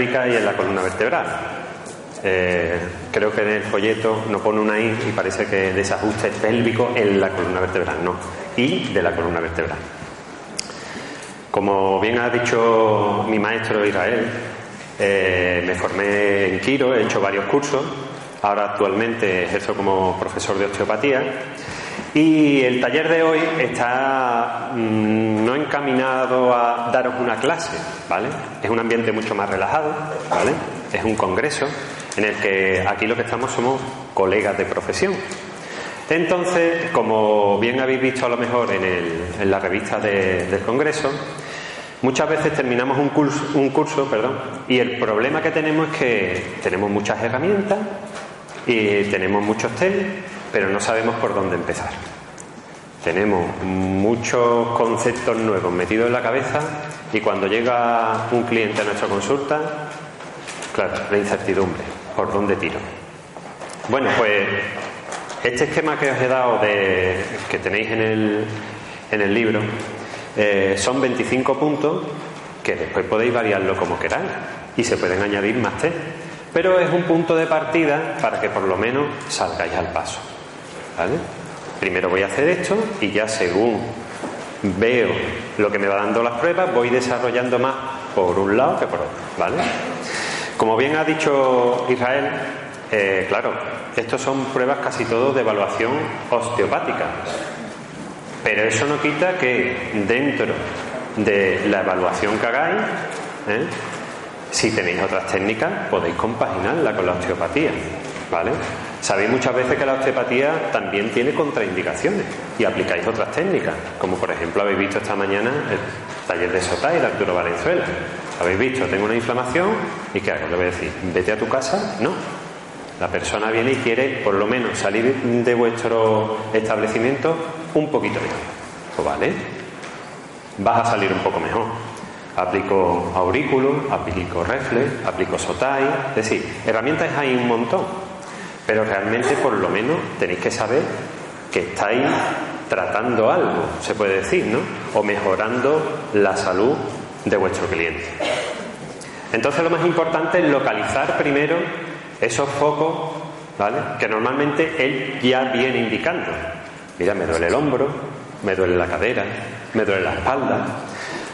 Y en la columna vertebral. Eh, creo que en el folleto no pone una I y parece que desajuste pélvico en la columna vertebral, no, I de la columna vertebral. Como bien ha dicho mi maestro Israel, eh, me formé en Quiro, he hecho varios cursos, ahora actualmente ejerzo como profesor de osteopatía y el taller de hoy está mm, no encaminado a daros una clase, ¿vale? Es un ambiente mucho más relajado, ¿vale? Es un congreso en el que aquí lo que estamos somos colegas de profesión. Entonces, como bien habéis visto a lo mejor en, la revista de- del congreso, muchas veces terminamos un curso, un curso perdón, y el problema que tenemos es que tenemos muchas herramientas y tenemos muchos test, pero no sabemos por dónde empezar. Tenemos muchos conceptos nuevos metidos en la cabeza y cuando llega un cliente a nuestra consulta, claro, la incertidumbre, ¿por dónde tiro? Bueno, pues este esquema que os he dado, de, que tenéis en el, en el libro, eh, son 25 puntos que después podéis variarlo como queráis y se pueden añadir más test. Pero es un punto de partida para que por lo menos salgáis al paso. ¿Vale? Primero voy a hacer esto y ya según veo lo que me va dando las pruebas, voy desarrollando más por un lado que por otro. ¿Vale? Como bien ha dicho Israel, eh, claro, estos son pruebas casi todo de evaluación osteopática. Pero eso no quita que dentro de la evaluación que hagáis, ¿eh? si tenéis otras técnicas, podéis compaginarla con la osteopatía. ¿Vale? Sabéis muchas veces que la osteopatía también tiene contraindicaciones y aplicáis otras técnicas, como por ejemplo habéis visto esta mañana el taller de Sotay de Arturo Valenzuela. Habéis visto, tengo una inflamación y ¿qué hago? Le voy a decir, vete a tu casa. No, la persona viene y quiere por lo menos salir de vuestro establecimiento un poquito mejor. Pues vale, vas a salir un poco mejor. Aplico aurículo, aplico reflex, aplico sotai, es decir, herramientas hay un montón. Pero realmente por lo menos tenéis que saber que estáis tratando algo, se puede decir, ¿no? O mejorando la salud de vuestro cliente. Entonces lo más importante es localizar primero esos focos, ¿vale? Que normalmente él ya viene indicando. Mira, me duele el hombro, me duele la cadera, me duele la espalda.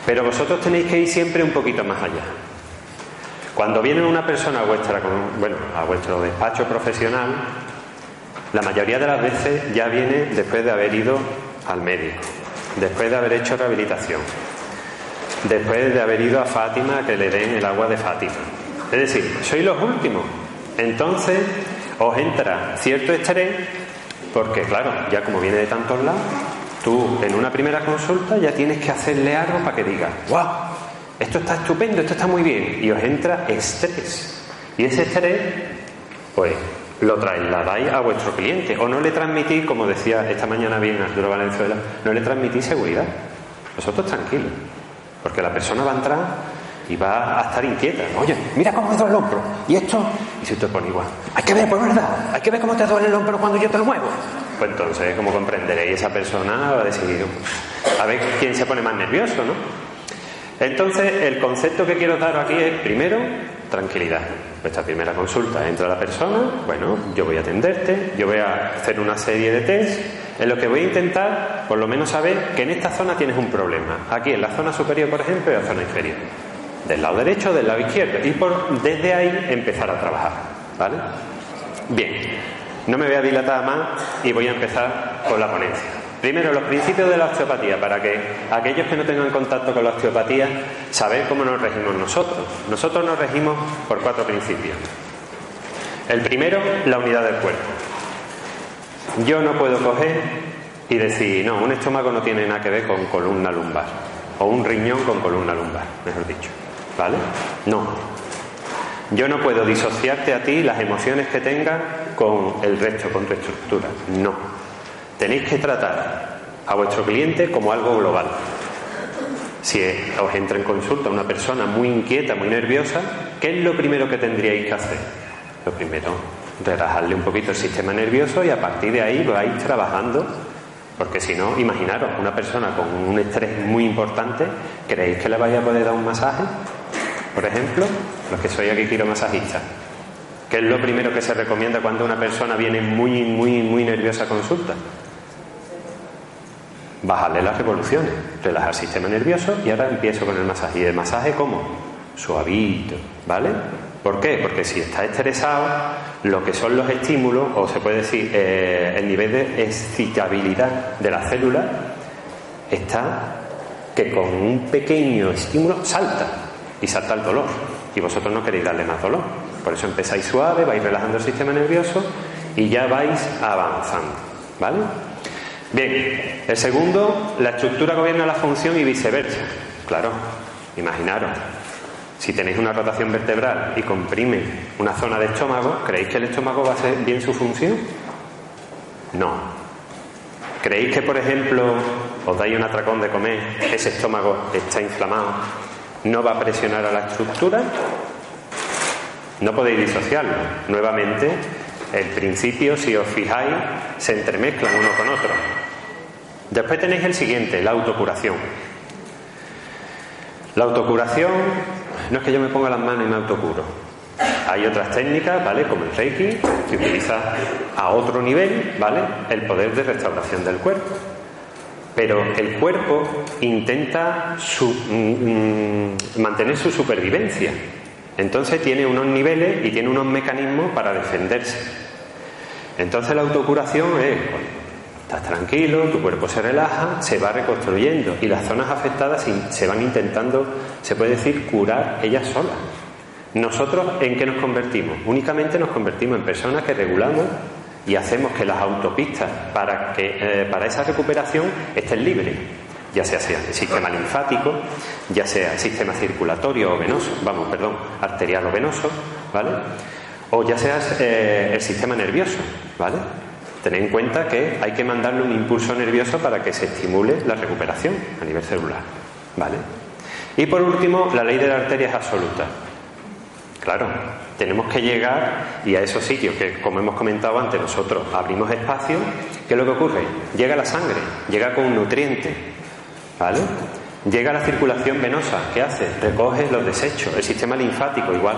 Pero vosotros tenéis que ir siempre un poquito más allá. Cuando viene una persona a vuestra, bueno, a vuestro despacho profesional, la mayoría de las veces ya viene después de haber ido al médico, después de haber hecho rehabilitación, después de haber ido a Fátima a que le den el agua de Fátima. Es decir, sois los últimos. Entonces os entra cierto estrés porque, claro, ya como viene de tantos lados, tú en una primera consulta ya tienes que hacerle algo para que diga, ¡guau! Esto está estupendo, esto está muy bien. Y os entra estrés. Y ese estrés, pues, lo trasladáis a vuestro cliente. O no le transmitís, como decía esta mañana bien Arturo Valenzuela, no le transmitís seguridad. Vosotros tranquilos. Porque la persona va a entrar y va a estar inquieta. Oye, mira cómo me duele el hombro. ¿Y esto? Y si te pone igual. Hay que ver, pues verdad. Hay que ver cómo te duele el hombro cuando yo te lo muevo. Pues entonces, como comprenderéis, esa persona va a decir, A ver quién se pone más nervioso, ¿no? Entonces, el concepto que quiero dar aquí es, primero, tranquilidad. Vuestra primera consulta, entra la persona, bueno, yo voy a atenderte, yo voy a hacer una serie de test en lo que voy a intentar, por lo menos, saber que en esta zona tienes un problema. Aquí, en la zona superior, por ejemplo, y la zona inferior. Del lado derecho, del lado izquierdo. Y por, desde ahí empezar a trabajar. ¿Vale? Bien, no me voy a dilatar más y voy a empezar con la ponencia. Primero, los principios de la osteopatía, para que aquellos que no tengan contacto con la osteopatía, saber cómo nos regimos nosotros. Nosotros nos regimos por cuatro principios. El primero, la unidad del cuerpo. Yo no puedo coger y decir, no, un estómago no tiene nada que ver con columna lumbar, o un riñón con columna lumbar, mejor dicho. ¿Vale? No. Yo no puedo disociarte a ti las emociones que tengas con el resto, con tu estructura. No. Tenéis que tratar a vuestro cliente como algo global. Si os entra en consulta una persona muy inquieta, muy nerviosa, ¿qué es lo primero que tendríais que hacer? Lo primero, relajarle un poquito el sistema nervioso y a partir de ahí vais trabajando. Porque si no, imaginaros, una persona con un estrés muy importante, ¿creéis que le vaya a poder dar un masaje? Por ejemplo, los que soy aquí quiromasajistas. ¿Qué es lo primero que se recomienda cuando una persona viene muy, muy, muy nerviosa a consulta? Bajarle las revoluciones, relajar el sistema nervioso y ahora empiezo con el masaje. ¿Y el masaje cómo? Suavito, ¿vale? ¿Por qué? Porque si está estresado, lo que son los estímulos, o se puede decir, eh, el nivel de excitabilidad de la célula, está que con un pequeño estímulo salta y salta el dolor. Y vosotros no queréis darle más dolor. Por eso empezáis suave, vais relajando el sistema nervioso y ya vais avanzando. ¿Vale? Bien, el segundo, la estructura gobierna la función y viceversa. Claro, imaginaros, si tenéis una rotación vertebral y comprime una zona de estómago, ¿creéis que el estómago va a hacer bien su función? No. ¿Creéis que, por ejemplo, os dais un atracón de comer, ese estómago está inflamado, no va a presionar a la estructura? No podéis disociarlo. Nuevamente, el principio, si os fijáis, se entremezclan uno con otro. Después tenéis el siguiente, la autocuración. La autocuración no es que yo me ponga las manos y me autocuro. Hay otras técnicas, ¿vale? Como el Reiki, que utiliza a otro nivel, ¿vale? El poder de restauración del cuerpo. Pero el cuerpo intenta mm, mantener su supervivencia. Entonces tiene unos niveles y tiene unos mecanismos para defenderse. Entonces la autocuración es, estás tranquilo, tu cuerpo se relaja, se va reconstruyendo y las zonas afectadas se van intentando, se puede decir, curar ellas solas. Nosotros en qué nos convertimos? Únicamente nos convertimos en personas que regulamos y hacemos que las autopistas para, eh, para esa recuperación estén libres, ya sea, el sistema linfático, ya sea el sistema circulatorio o venoso, vamos, perdón, arterial o venoso, ¿vale? O ya sea eh, el sistema nervioso, ¿vale? Tened en cuenta que hay que mandarle un impulso nervioso para que se estimule la recuperación a nivel celular, ¿vale? Y por último, la ley de la arteria es absoluta. Claro, tenemos que llegar y a esos sitios que, como hemos comentado antes, nosotros abrimos espacio. ¿Qué es lo que ocurre? Llega la sangre, llega con un nutriente, ¿vale? Llega la circulación venosa, ¿qué hace? Recoge los desechos, el sistema linfático igual,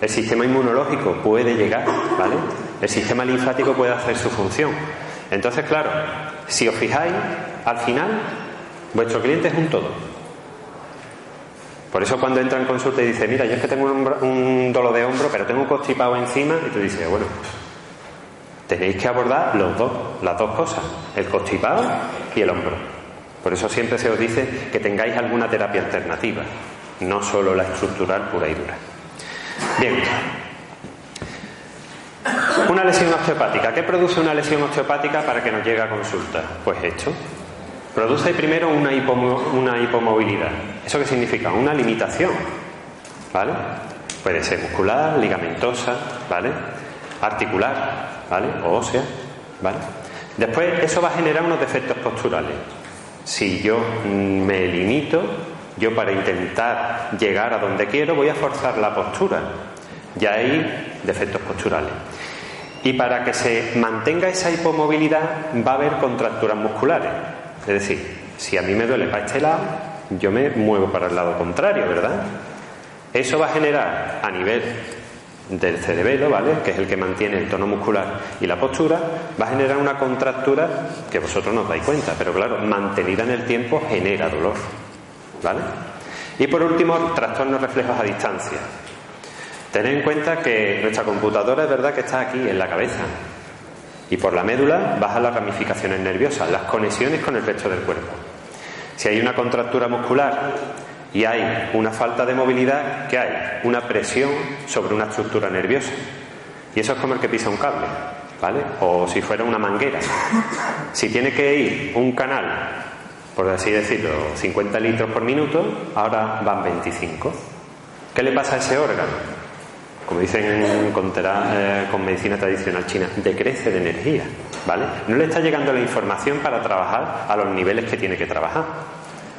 el sistema inmunológico puede llegar, ¿vale? El sistema linfático puede hacer su función. Entonces, claro, si os fijáis, al final, vuestro cliente es un todo. Por eso cuando entra en consulta y dice, mira, yo es que tengo un, dolor de hombro, pero tengo un constipado encima, y tú dices, bueno, tenéis que abordar los dos, las dos cosas, el constipado y el hombro. Por eso siempre se os dice que tengáis alguna terapia alternativa, no solo la estructural pura y dura. Bien. Una lesión osteopática. ¿Qué produce una lesión osteopática para que nos llegue a consulta? Pues esto. Produce primero una, una hipomovilidad. ¿Eso qué significa? Una limitación. ¿Vale? Puede ser muscular, ligamentosa, ¿vale? Articular, ¿vale? O ósea, ¿vale? Después eso va a generar unos defectos posturales. Si yo me limito, yo para intentar llegar a donde quiero voy a forzar la postura. Ya hay defectos posturales. Y para que se mantenga esa hipomovilidad va a haber contracturas musculares. Es decir, si a mí me duele para este lado, yo me muevo para el lado contrario, ¿verdad? Eso va a generar a nivel del cerebelo, ¿vale? Que es el que mantiene el tono muscular y la postura, va a generar una contractura que vosotros no os dais cuenta, pero claro, mantenida en el tiempo genera dolor, ¿vale? Y por último, trastornos reflejos a distancia. Tened en cuenta que nuestra computadora es verdad que está aquí, en la cabeza, y por la médula bajan las ramificaciones nerviosas, las conexiones con el resto del cuerpo. Si hay una contractura muscular y hay una falta de movilidad, ¿qué hay? Una presión sobre una estructura nerviosa. Y eso es como el que pisa un cable, ¿vale? O si fuera una manguera. Si tiene que ir un canal, por así decirlo, 50 litros por minuto, ahora van 25. ¿Qué le pasa a ese órgano? como dicen con, eh, con medicina tradicional china, decrece de energía, ¿vale? No le está llegando la información para trabajar a los niveles que tiene que trabajar.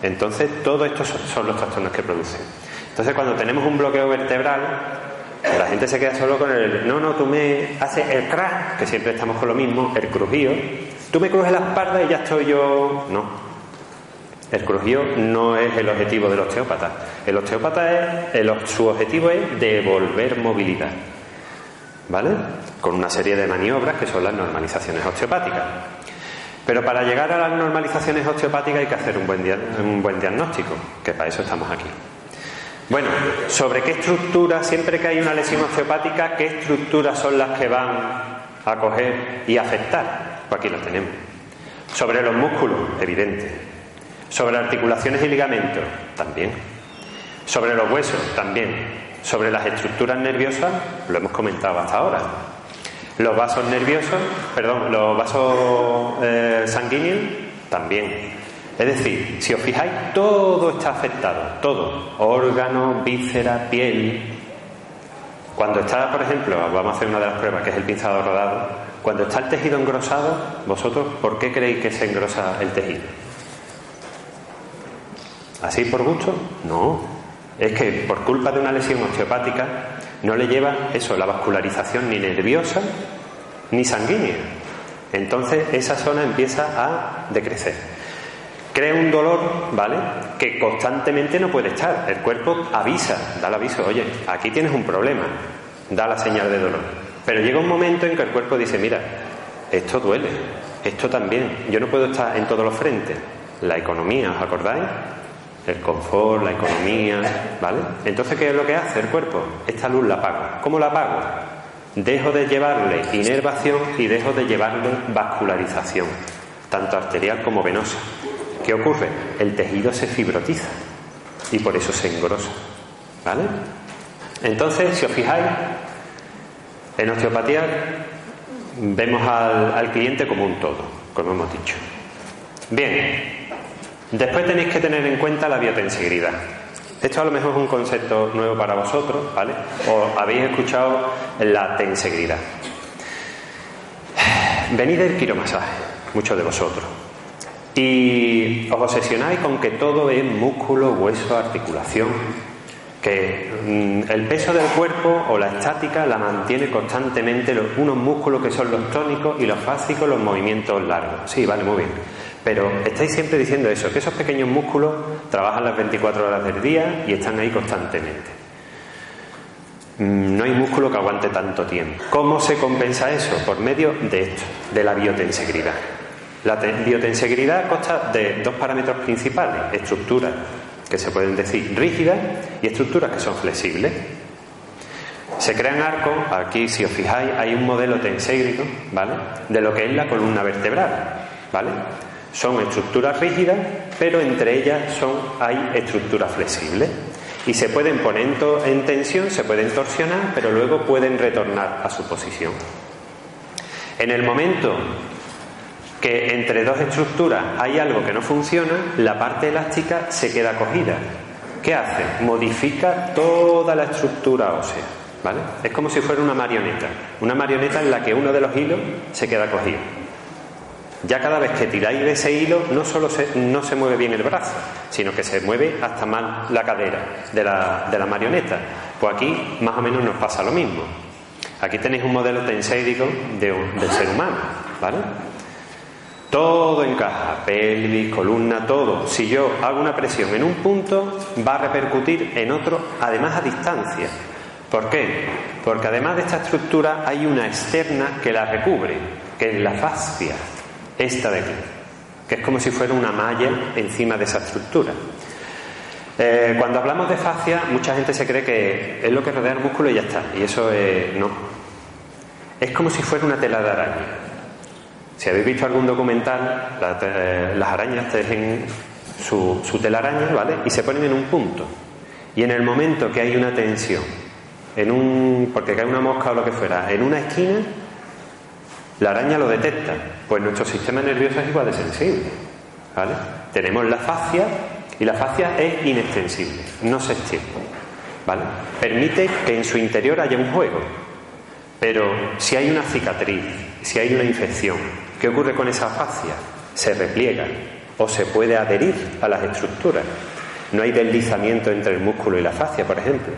Entonces, todos estos son los trastornos que producen. Entonces, cuando tenemos un bloqueo vertebral, la gente se queda solo con el, no, no, tú me haces el crack, que siempre estamos con lo mismo, el crujido, tú me crujes la espalda y ya estoy yo. No, el crujido no es el objetivo del osteópata. El osteópata es, su objetivo es devolver movilidad. ¿Vale? Con una serie de maniobras que son las normalizaciones osteopáticas. Pero para llegar a las normalizaciones osteopáticas hay que hacer un buen, diagnóstico, que para eso estamos aquí. Bueno, sobre qué estructura, siempre que hay una lesión osteopática, qué estructuras son las que van a coger y afectar. Pues aquí lo tenemos. Sobre los músculos, evidente. Sobre articulaciones y ligamentos, también. Sobre los huesos, también. Sobre las estructuras nerviosas, lo hemos comentado hasta ahora. Los vasos nerviosos, perdón, los vasos eh, sanguíneos, también. Es decir, si os fijáis, todo está afectado, todo. Órganos, vísceras, piel. Cuando está, por ejemplo, vamos a hacer una de las pruebas, que es el pinzado rodado, cuando está el tejido engrosado, vosotros, ¿por qué creéis que se engrosa el tejido? ¿Así por gusto? No. Es que por culpa de una lesión osteopática no le lleva eso, la vascularización ni nerviosa ni sanguínea. Entonces esa zona empieza a decrecer. Crea un dolor, ¿vale? Que constantemente no puede estar. El cuerpo avisa, da el aviso, oye, aquí tienes un problema, da la señal de dolor. Pero llega un momento en que el cuerpo dice, mira, esto duele, esto también, yo no puedo estar en todos los frentes. La economía, ¿os acordáis? El confort, la economía, ¿vale? Entonces, ¿qué es lo que hace el cuerpo? Esta luz la apago. ¿Cómo la apago? Dejo de llevarle inervación y dejo de llevarle vascularización, tanto arterial como venosa. ¿Qué ocurre? El tejido se fibrotiza y por eso se engrosa, ¿vale? Entonces, si os fijáis, en osteopatía vemos al, al cliente como un todo, como hemos dicho. Bien, Después tenéis que tener en cuenta la biotensegridad. Esto a lo mejor es un concepto nuevo para vosotros, ¿vale? O habéis escuchado la tensegridad. Venid del quiromasaje, muchos de vosotros. Y os obsesionáis con que todo es músculo, hueso, articulación, que mm, el peso del cuerpo o la estática la mantiene constantemente los, unos músculos que son los tónicos y los fásicos, los movimientos largos. Sí, vale, muy bien. Pero estáis siempre diciendo eso, que esos pequeños músculos trabajan las 24 horas del día y están ahí constantemente. Mm, no hay músculo que aguante tanto tiempo. ¿Cómo se compensa eso? Por medio de esto, de la biotensegridad. La biotensegridad consta de dos parámetros principales, estructuras que se pueden decir rígidas y estructuras que son flexibles. Se crean arcos, aquí si os fijáis hay un modelo tenségrico, ¿vale? De lo que es la columna vertebral, ¿vale? Son estructuras rígidas, pero entre ellas son, hay estructuras flexibles. Y se pueden poner en tensión, se pueden torsionar, pero luego pueden retornar a su posición. En el momento que entre dos estructuras hay algo que no funciona, la parte elástica se queda cogida. ¿Qué hace? Modifica toda la estructura ósea. ¿Vale? Es como si fuera una marioneta. Una marioneta en la que uno de los hilos se queda cogido. Ya cada vez que tiráis de ese hilo, no solo se, no se mueve bien el brazo, sino que se mueve hasta más la cadera de la, marioneta. Pues aquí más o menos nos pasa lo mismo. Aquí tenéis un modelo tenséidico de, del ser humano, ¿vale? Todo encaja, pelvis, columna, todo. Si yo hago una presión en un punto, va a repercutir en otro, además a distancia. ¿Por qué? Porque además de esta estructura hay una externa que la recubre, que es la fascia, esta de aquí, que es como si fuera una malla encima de esa estructura. Eh, cuando hablamos de fascia, mucha gente se cree que es lo que rodea el músculo y ya está. Y eso es, no. Es como si fuera una tela de araña. Si habéis visto algún documental, eh, las arañas tejen su, su telaraña, ¿vale? Y se ponen en un punto. Y en el momento que hay una tensión en un, porque cae una mosca o lo que fuera, en una esquina, la araña lo detecta. Pues nuestro sistema nervioso es igual de sensible. ¿vale? Tenemos la fascia y la fascia es inextensible, no se extiende. ¿vale? Permite que en su interior haya un juego. Pero si hay una cicatriz, si hay una infección, ¿qué ocurre con esa fascia? Se repliega o se puede adherir a las estructuras. No hay deslizamiento entre el músculo y la fascia, por ejemplo.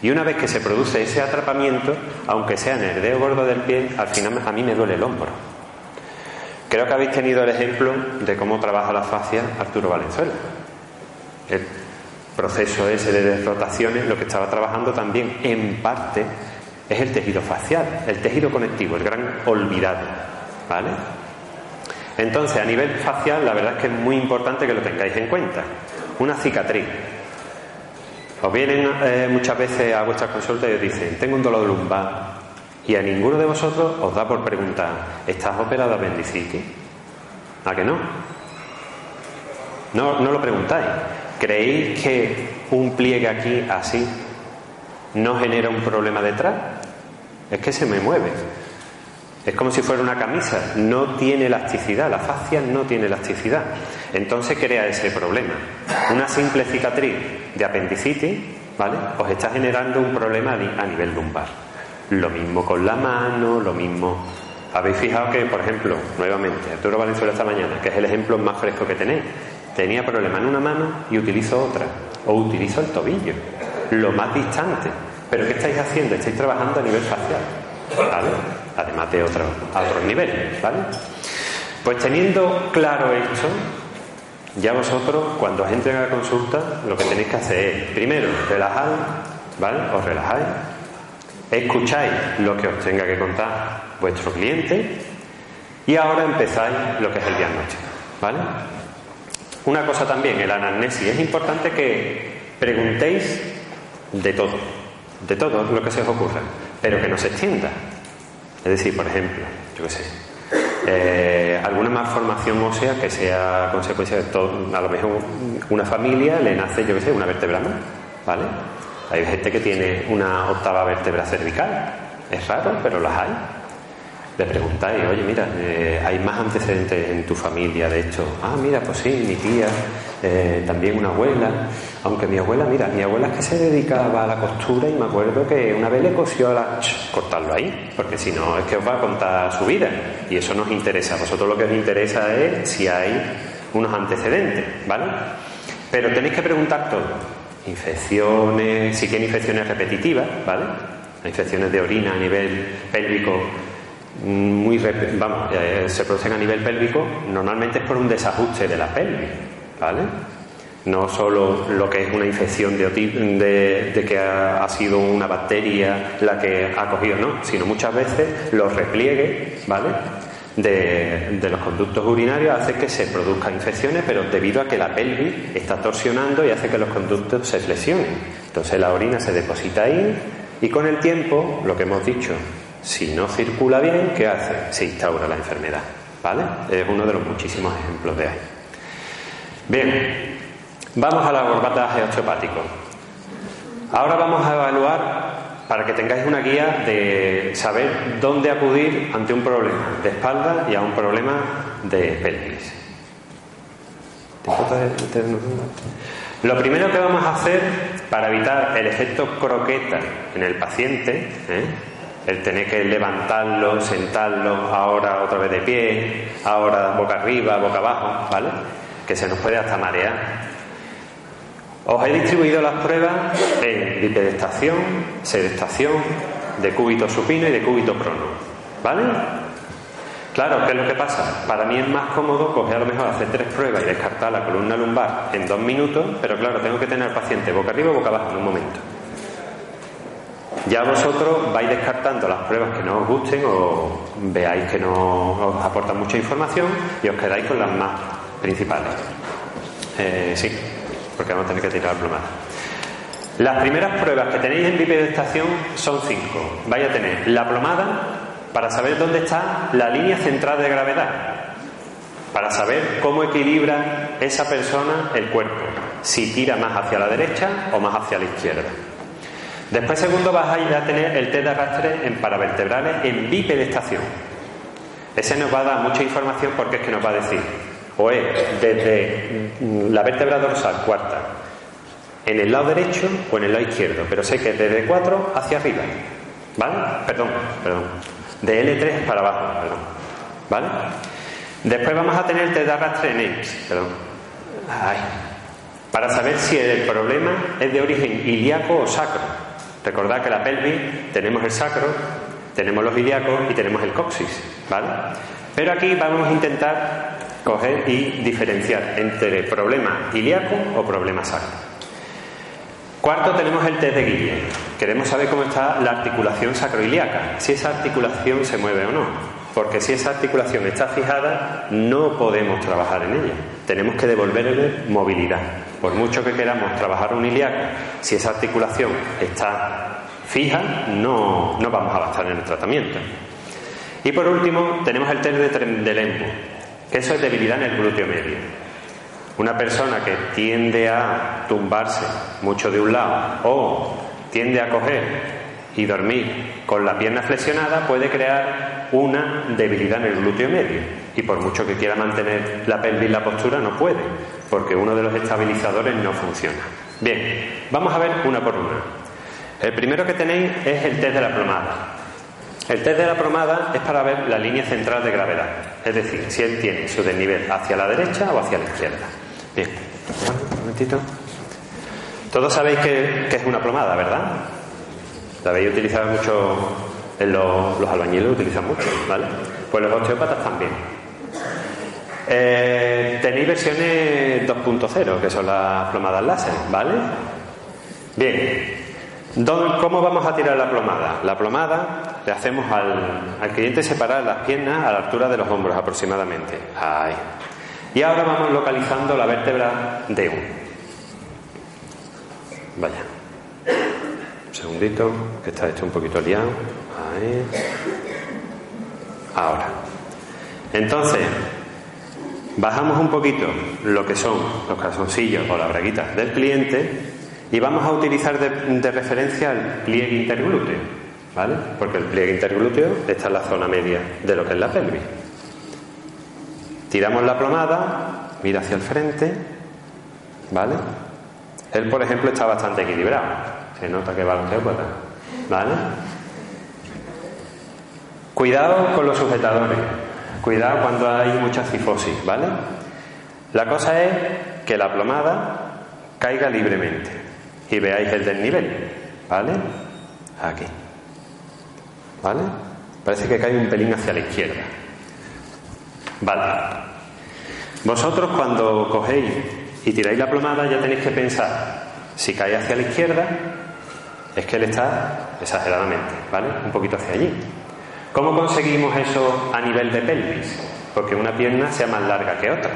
Y una vez que se produce ese atrapamiento, aunque sea en el dedo gordo del pie, al final a mí me duele el hombro. Creo que habéis tenido el ejemplo de cómo trabaja la fascia Arturo Valenzuela. El proceso ese de desrotaciones, lo que estaba trabajando también en parte es el tejido facial, el tejido conectivo, el gran olvidado. ¿Vale? Entonces, a nivel facial, la verdad es que es muy importante que lo tengáis en cuenta. Una cicatriz, os vienen eh, muchas veces a vuestras consultas y os dicen, tengo un dolor lumbar. Y a ninguno de vosotros os da por preguntar, ¿estás operado apendicitis? ¿A que no? No, no lo preguntáis. ¿Creéis que un pliegue aquí así no genera un problema detrás? Es que se me mueve. Es como si fuera una camisa, no tiene elasticidad, la fascia no tiene elasticidad. Entonces crea ese problema. Una simple cicatriz de apendicitis, ¿vale? Os está generando un problema a nivel lumbar. Lo mismo con la mano, lo mismo. Habéis fijado que, por ejemplo, nuevamente, Arturo Valenzuela esta mañana, que es el ejemplo más fresco que tenéis, tenía problema en una mano y utilizo otra, o utilizo el tobillo, lo más distante. Pero ¿qué estáis haciendo? Estáis trabajando a nivel facial, ¿vale? Además de otros, niveles, ¿vale? Pues teniendo claro esto, ya vosotros, cuando os entren a la consulta, lo que tenéis que hacer es, primero, relajar, ¿vale? Os relajáis, escucháis lo que os tenga que contar vuestro cliente y ahora empezáis lo que es el diagnóstico, ¿vale? Una cosa también, el anamnesis, es importante que preguntéis de todo, de todo lo que se os ocurra, pero que no se extienda, es decir, por ejemplo, yo qué sé, eh, alguna malformación ósea que sea consecuencia de todo, a lo mejor una familia le nace, yo qué sé, una vértebra más, ¿vale? Hay gente que tiene una octava vértebra cervical, es raro, pero las hay le preguntáis, oye, mira, eh, hay más antecedentes en tu familia, de hecho, ah, mira, pues sí, mi tía, eh, también una abuela, aunque mi abuela, mira, mi abuela es que se dedicaba a la costura y me acuerdo que una vez le cosió a la... cortarlo ahí, porque si no es que os va a contar su vida y eso nos interesa. A vosotros lo que os interesa es si hay unos antecedentes, ¿vale? Pero tenéis que preguntar todo. Infecciones, si tiene infecciones repetitivas, ¿vale? Infecciones de orina a nivel pélvico muy vamos, eh, se producen a nivel pélvico, normalmente es por un desajuste de la pelvis, ¿vale? No solo lo que es una infección de, de, que ha, sido una bacteria la que ha cogido, no, sino muchas veces los repliegues, ¿vale? De, de, los conductos urinarios hace que se produzcan infecciones, pero debido a que la pelvis está torsionando y hace que los conductos se flexionen. Entonces la orina se deposita ahí y con el tiempo, lo que hemos dicho, si no circula bien, ¿qué hace? Se instaura la enfermedad. ¿Vale? Es uno de los muchísimos ejemplos de ahí. Bien, vamos al abordaje osteopático. Ahora vamos a evaluar para que tengáis una guía de saber dónde acudir ante un problema de espalda y a un problema de pelvis. Lo primero que vamos a hacer para evitar el efecto croqueta en el paciente, ¿eh? El tener que levantarlo, sentarlo, ahora otra vez de pie, ahora boca arriba, boca abajo, ¿vale? Que se nos puede hasta marear. Os he distribuido las pruebas en bipedestación, sedestación, de cúbito supino y de cúbito prono, ¿vale? Claro, ¿qué es lo que pasa? Para mí es más cómodo coger a lo mejor hacer tres pruebas y descartar la columna lumbar en dos minutos, pero claro, tengo que tener al paciente boca arriba o boca abajo en un momento. Ya vosotros vais descartando las pruebas que no os gusten o veáis que no os aportan mucha información y os quedáis con las más principales. Eh, sí, porque vamos a tener que tirar plomada. Las primeras pruebas que tenéis en bipedestación son cinco. Vais a tener la plomada para saber dónde está la línea central de gravedad, para saber cómo equilibra esa persona el cuerpo, si tira más hacia la derecha o más hacia la izquierda. Después, segundo, vas a ir a tener el test de arrastre en paravertebrales en bipedestación. Ese nos va a dar mucha información porque es que nos va a decir, o es desde la vértebra dorsal cuarta, en el lado derecho o en el lado izquierdo, pero sé que desde 4 hacia arriba. ¿Vale? Perdón, perdón. De L3 para abajo, perdón. ¿Vale? Después vamos a tener el test de arrastre en X, perdón. Ay. Para saber si el problema es de origen ilíaco o sacro. Recordad que la pelvis tenemos el sacro, tenemos los ilíacos y tenemos el coxis, ¿vale? Pero aquí vamos a intentar coger y diferenciar entre problema ilíaco o problema sacro. Cuarto tenemos el test de Guille. Queremos saber cómo está la articulación sacroiliaca, si esa articulación se mueve o no. Porque si esa articulación está fijada, no podemos trabajar en ella. Tenemos que devolverle movilidad. Por mucho que queramos trabajar un ilíaco, si esa articulación está fija, no, no vamos a bastar en el tratamiento. Y por último, tenemos el test de, de Lembo, que eso es debilidad en el glúteo medio. Una persona que tiende a tumbarse mucho de un lado o tiende a coger y dormir con la pierna flexionada puede crear una debilidad en el glúteo medio. Y por mucho que quiera mantener la pelvis la postura, no puede, porque uno de los estabilizadores no funciona. Bien, vamos a ver una por una. El primero que tenéis es el test de la plomada. El test de la plomada es para ver la línea central de gravedad, es decir, si él tiene su desnivel hacia la derecha o hacia la izquierda. Bien, un momentito. Todos sabéis que, es una plomada, ¿verdad? La habéis utilizado mucho, en los, los albañiles lo utilizan mucho, ¿vale? Pues los osteópatas también. Eh, tenéis versiones 2.0, que son las plomadas láser, ¿vale? Bien, ¿cómo vamos a tirar la plomada? La plomada le hacemos al, cliente separar las piernas a la altura de los hombros aproximadamente. Ahí. Y ahora vamos localizando la vértebra D1. Vaya. Un segundito, que está esto un poquito liado. Ahí. Ahora. Entonces, bajamos un poquito lo que son los calzoncillos o las braguitas del cliente y vamos a utilizar de, referencia el pliegue interglúteo, ¿vale? Porque el pliegue interglúteo está en la zona media de lo que es la pelvis. Tiramos la plomada, mira hacia el frente, ¿vale? Él, por ejemplo, está bastante equilibrado. Se nota que va al osteópata, ¿vale? Cuidado con los sujetadores. Cuidado cuando hay mucha cifosis, ¿vale? La cosa es que la plomada caiga libremente y veáis el desnivel, ¿vale? Aquí. ¿Vale? Parece que cae un pelín hacia la izquierda. Vale. Vosotros cuando cogéis y tiráis la plomada ya tenéis que pensar, si cae hacia la izquierda, es que él está exageradamente, ¿vale? Un poquito hacia allí. ¿Cómo conseguimos eso a nivel de pelvis? Porque una pierna sea más larga que otra.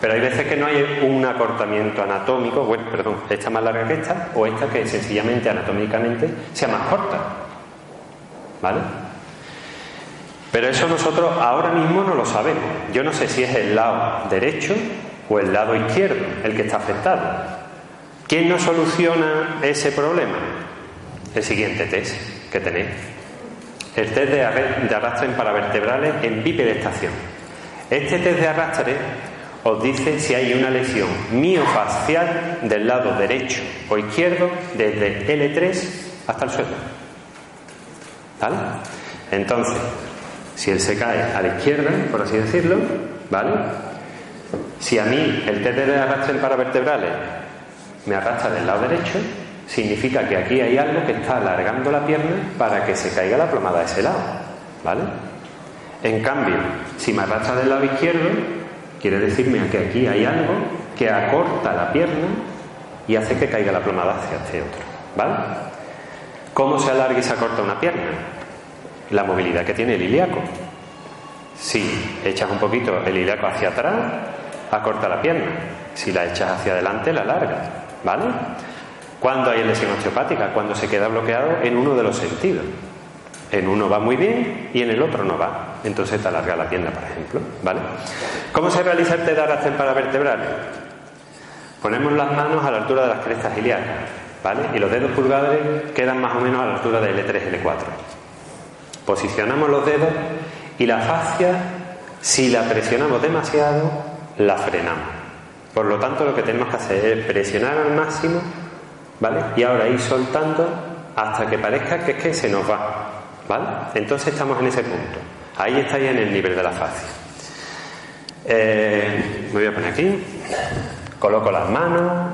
Pero hay veces que no hay un acortamiento anatómico, bueno, perdón, esta más larga que esta, o esta que sencillamente anatómicamente sea más corta. ¿Vale? Pero eso nosotros ahora mismo no lo sabemos. Yo no sé si es el lado derecho o el lado izquierdo el que está afectado. ¿Quién nos soluciona ese problema? El siguiente test que tenéis. El test de arrastre en paravertebrales en bipedestación. Este test de arrastre os dice si hay una lesión miofascial del lado derecho o izquierdo desde L3 hasta el suelo. ¿Vale? Entonces, si él se cae a la izquierda, por así decirlo, ¿vale? Si a mí el test de arrastre en paravertebrales me arrastra del lado derecho, significa que aquí hay algo que está alargando la pierna para que se caiga la plomada de ese lado, ¿vale? En cambio, si me arrastra del lado izquierdo, quiere decirme que aquí hay algo que acorta la pierna y hace que caiga la plomada hacia este otro. ¿Vale? ¿Cómo se alarga y se acorta una pierna? La movilidad que tiene el ilíaco. Si echas un poquito el ilíaco hacia atrás, acorta la pierna. Si la echas hacia adelante, la alarga. ¿Vale? ¿Cuándo hay lesión osteopática? Cuando se queda bloqueado en uno de los sentidos. En uno va muy bien y en el otro no va. Entonces te alarga la pierna, por ejemplo. ¿Vale? ¿Cómo se realiza el TEDAR para vertebrales? Ponemos las manos a la altura de las crestas ilíacas. ¿Vale? Y los dedos pulgares quedan más o menos a la altura de L3, L4. Posicionamos los dedos y la fascia, si la presionamos demasiado, la frenamos. Por lo tanto, lo que tenemos que hacer es presionar al máximo, ¿vale? Y ahora ir soltando hasta que parezca que es que se nos va, ¿vale? Entonces estamos en ese punto. Ahí estáis en el nivel de la fascia. Eh, me voy a poner aquí. Coloco las manos,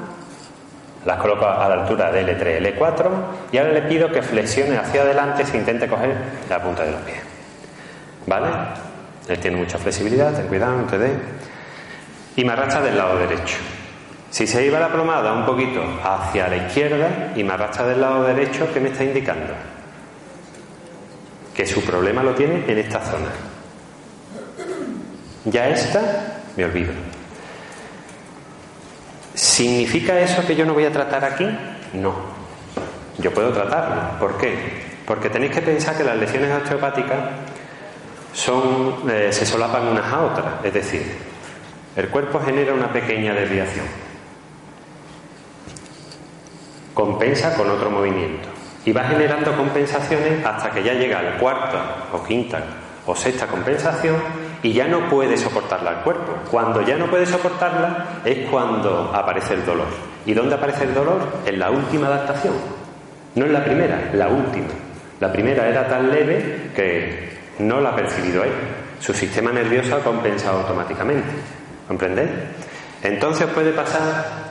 las coloco a la altura de L3, L4 y ahora le pido que flexione hacia adelante se intente coger la punta de los pies. ¿Vale? Él tiene mucha flexibilidad, ten cuidado, no te dé. Y me arrastra del lado derecho. Si se iba la plomada un poquito hacia la izquierda y me arrastra del lado derecho, ¿qué me está indicando? Que su problema lo tiene en esta zona. Ya esta, me olvido. ¿Significa eso que yo no voy a tratar aquí? No. Yo puedo tratarlo. ¿Por qué? Porque tenéis que pensar que las lesiones osteopáticas son, eh, se solapan unas a otras. Es decir, el cuerpo genera una pequeña desviación. Compensa con otro movimiento. Y va generando compensaciones hasta que ya llega a la cuarta o quinta o sexta compensación y ya no puede soportarla el cuerpo. Cuando ya no puede soportarla es cuando aparece el dolor. ¿Y dónde aparece el dolor? En la última adaptación. No en la primera, la última. La primera era tan leve que no la ha percibido ahí. Su sistema nervioso ha compensado automáticamente. ¿Comprendéis? Entonces puede pasar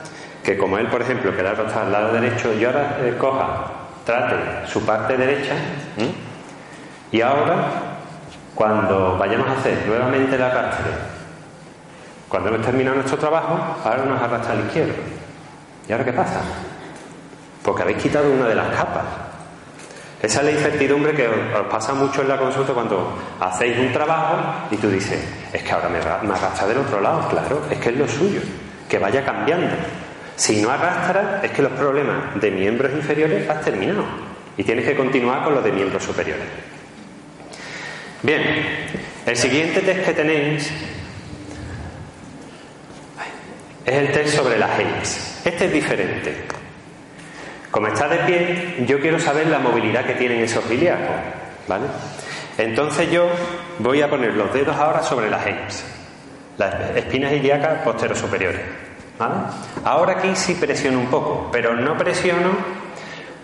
que como él, por ejemplo, que ha al lado derecho, yo ahora eh, coja, trate su parte derecha y ahora cuando vayamos a hacer nuevamente la arrastre, cuando hemos terminado nuestro trabajo, ahora nos arrastra al izquierdo. ¿Y ahora qué pasa? Porque habéis quitado una de las capas. Esa es la incertidumbre que os pasa mucho en la consulta cuando hacéis un trabajo y tú dices, es que ahora me, arrastra del otro lado. Claro, es que es lo suyo, que vaya cambiando. Si no arrastra, es que los problemas de miembros inferiores has terminado y tienes que continuar con los de miembros superiores. Bien, el siguiente test que tenéis es el test sobre las HEIPS. Este es diferente. Como está de pie, yo quiero saber la movilidad que tienen esos ilíacos, ¿vale? Entonces yo voy a poner los dedos ahora sobre las HEIPS, las espinas ilíacas posteros superiores, Ahora aquí sí presiono un poco, pero no presiono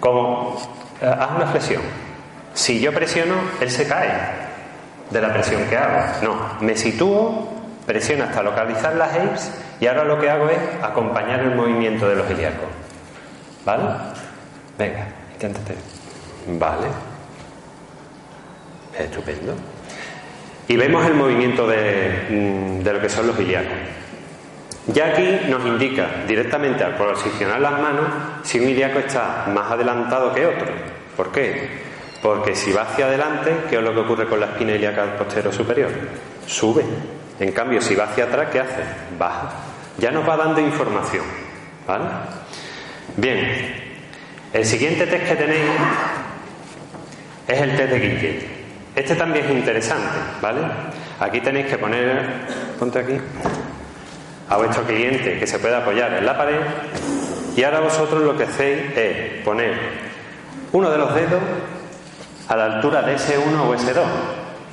como eh, haz una flexión. Si yo presiono, él se cae, de la presión que hago. No, me sitúo, presiono hasta localizar las apes y ahora lo que hago es acompañar el movimiento de los ilíacos. ¿Vale? Venga, inténtate. Vale. Estupendo. Y vemos el movimiento de, mm, de lo que son los ilíacos. Ya aquí nos indica directamente al posicionar las manos si un ilíaco está más adelantado que otro. ¿Por qué? Porque si va hacia adelante, ¿qué es lo que ocurre con la espina ilíaca posterior superior? Sube. En cambio, si va hacia atrás, ¿qué hace? Baja. Ya nos va dando información. ¿Vale? Bien. El siguiente test que tenéis es el test de Guillet. Este también es interesante, ¿vale? Aquí tenéis que poner, ponte aquí, a vuestro cliente que se pueda apoyar en la pared y ahora vosotros lo que hacéis es poner uno de los dedos a la altura de S1 o S2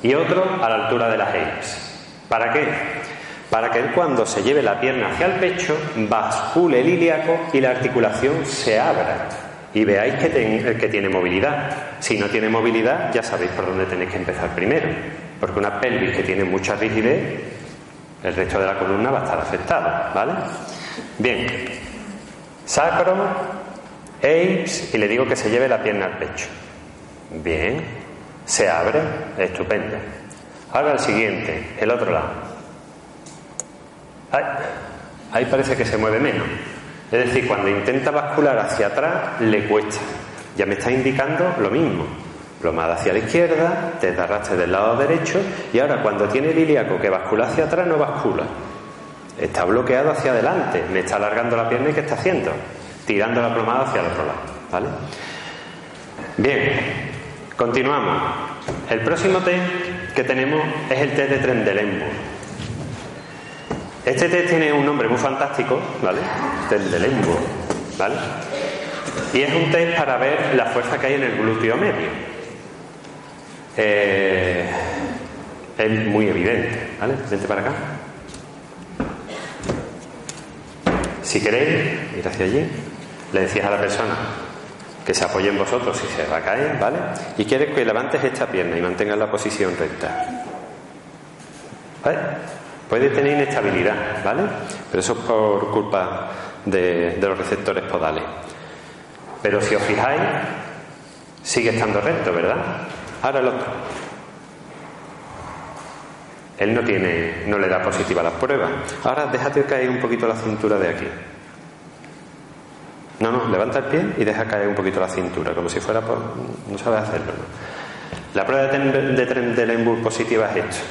y otro a la altura de las EIPS. ¿Para qué? Para que cuando se lleve la pierna hacia el pecho bascule el ilíaco y la articulación se abra y veáis que, que tiene movilidad. Si no tiene movilidad ya sabéis por dónde tenéis que empezar primero, porque una pelvis que tiene mucha rigidez, el resto de la columna va a estar afectado, ¿vale? Bien, sacro, EIPS y le digo que se lleve la pierna al pecho. Bien, se abre, estupendo. Ahora el siguiente, el otro lado. Ahí, ahí parece que se mueve menos. Es decir, cuando intenta bascular hacia atrás, le cuesta. Ya me está indicando lo mismo. Plomada hacia la izquierda, te arrastre del lado derecho y ahora cuando tiene el ilíaco que bascula hacia atrás, no bascula. Está bloqueado hacia adelante, me está alargando la pierna y ¿qué está haciendo? Tirando la plomada hacia el otro lado. ¿Vale? Bien, continuamos. El próximo test que tenemos es el test de Trendelenburg. Este test tiene un nombre muy fantástico, ¿vale? Trendelenburg, ¿vale? Y es un test para ver la fuerza que hay en el glúteo medio. Eh, es muy evidente, ¿vale? Vente para acá. Si queréis ir hacia allí, le decías a la persona que se apoye en vosotros si se va a caer, ¿vale? Y quieres que levantes esta pierna y mantengas la posición recta. ¿Vale? Puede tener inestabilidad, ¿vale? Pero eso es por culpa de los receptores podales. Pero si os fijáis, sigue estando recto, ¿verdad? Ahora el otro. Él no tiene, no le da positiva las pruebas. Ahora déjate caer un poquito la cintura de aquí. No, no, levanta el pie y deja caer un poquito la cintura, como si fuera por... no sabes hacerlo. ¿no? La prueba de Trendelenburg positiva es esto.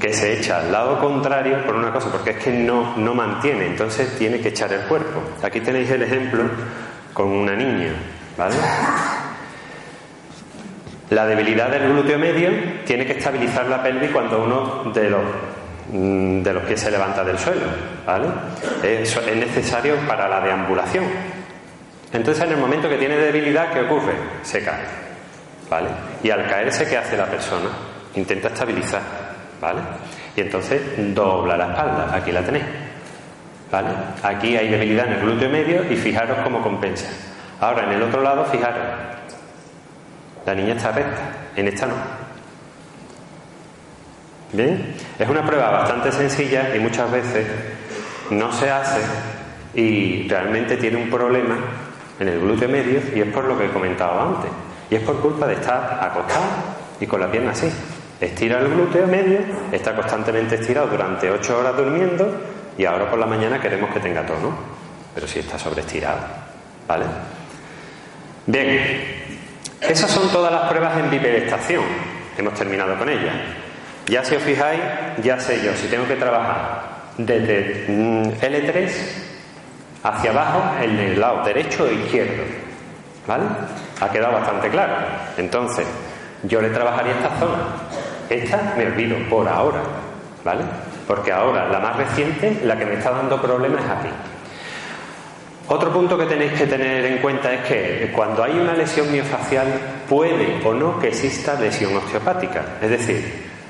Que se echa al lado contrario por una cosa, porque es que no, no mantiene, entonces tiene que echar el cuerpo. Aquí tenéis el ejemplo con una niña, ¿vale? La debilidad del glúteo medio tiene que estabilizar la pelvis cuando uno de los, de los pies se levanta del suelo, ¿vale? Es necesario para la deambulación. Entonces, en el momento que tiene debilidad, ¿qué ocurre? Se cae, ¿vale? Y al caerse, ¿qué hace la persona? Intenta estabilizar, ¿vale? Y entonces dobla la espalda, aquí la tenéis, ¿vale? Aquí hay debilidad en el glúteo medio y fijaros cómo compensa. Ahora, en el otro lado, fijaros, la niña está recta, en esta no. Bien, es una prueba bastante sencilla y muchas veces no se hace y realmente tiene un problema en el glúteo medio y es por lo que he comentado antes. Y es por culpa de estar acostado y con la pierna así. Estira el glúteo medio, está constantemente estirado durante ocho horas durmiendo y ahora por la mañana queremos que tenga tono. Pero si está sobreestirado. ¿Vale? Bien, esas son todas las pruebas en bipedestación. Hemos terminado con ellas. Ya si os fijáis, ya sé yo si tengo que trabajar desde L3 hacia abajo en el lado derecho e izquierdo. ¿Vale? Ha quedado bastante claro. Entonces, yo le trabajaría esta zona. Esta me olvido por ahora. ¿Vale? Porque ahora la más reciente, la que me está dando problemas es aquí. Otro punto que tenéis que tener en cuenta es que cuando hay una lesión miofacial puede o no que exista lesión osteopática. Es decir,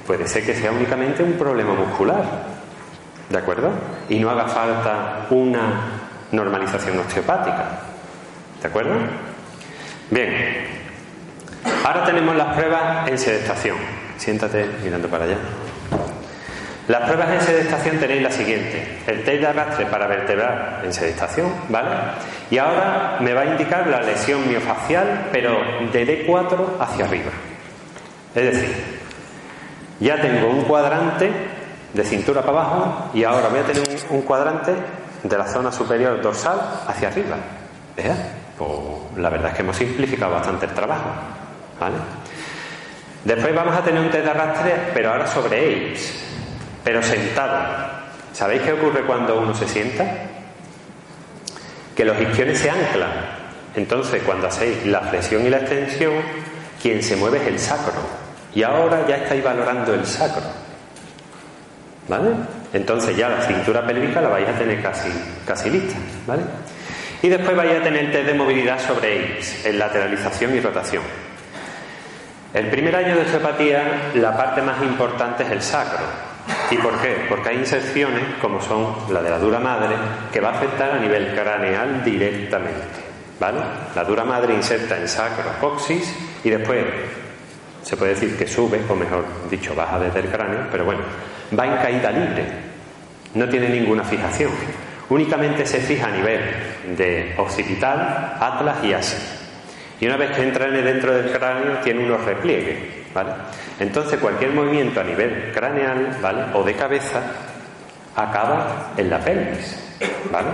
puede ser que sea únicamente un problema muscular. ¿De acuerdo? Y no haga falta una normalización osteopática. ¿De acuerdo? Bien. Ahora tenemos las pruebas en sedestación. Siéntate mirando para allá. Las pruebas en sedestación tenéis la siguiente: el test de arrastre para vertebrar en sedestación, ¿vale? Y ahora me va a indicar la lesión miofacial, pero de D4 hacia arriba. Es decir, ya tengo un cuadrante de cintura para abajo y ahora voy a tener un, cuadrante de la zona superior dorsal hacia arriba. ¿Verdad? Pues la verdad es que hemos simplificado bastante el trabajo, ¿vale? Después vamos a tener un test de arrastre, pero ahora sobre AIDS pero sentado. ¿Sabéis qué ocurre cuando uno se sienta? Que los isquiones se anclan. Entonces, cuando hacéis la flexión y la extensión, quien se mueve es el sacro. Y ahora ya estáis valorando el sacro. ¿Vale? Entonces ya la cintura pélvica la vais a tener casi, casi lista. ¿Vale? Y después vais a tener test de movilidad sobre AIDS, en lateralización y rotación. El primer año de osteopatía, la parte más importante es el sacro. ¿Y por qué? Porque hay inserciones, como son la de la dura madre, que va a afectar a nivel craneal directamente. ¿Vale? La dura madre inserta en sacro coxis y después se puede decir que sube, o mejor dicho, baja desde el cráneo, pero bueno, va en caída libre. No tiene ninguna fijación. Únicamente se fija a nivel de occipital, atlas y asis. Y una vez que entra dentro del cráneo, tiene unos repliegues ¿vale? Entonces cualquier movimiento a nivel craneal, ¿vale? O de cabeza acaba en la pelvis, ¿vale?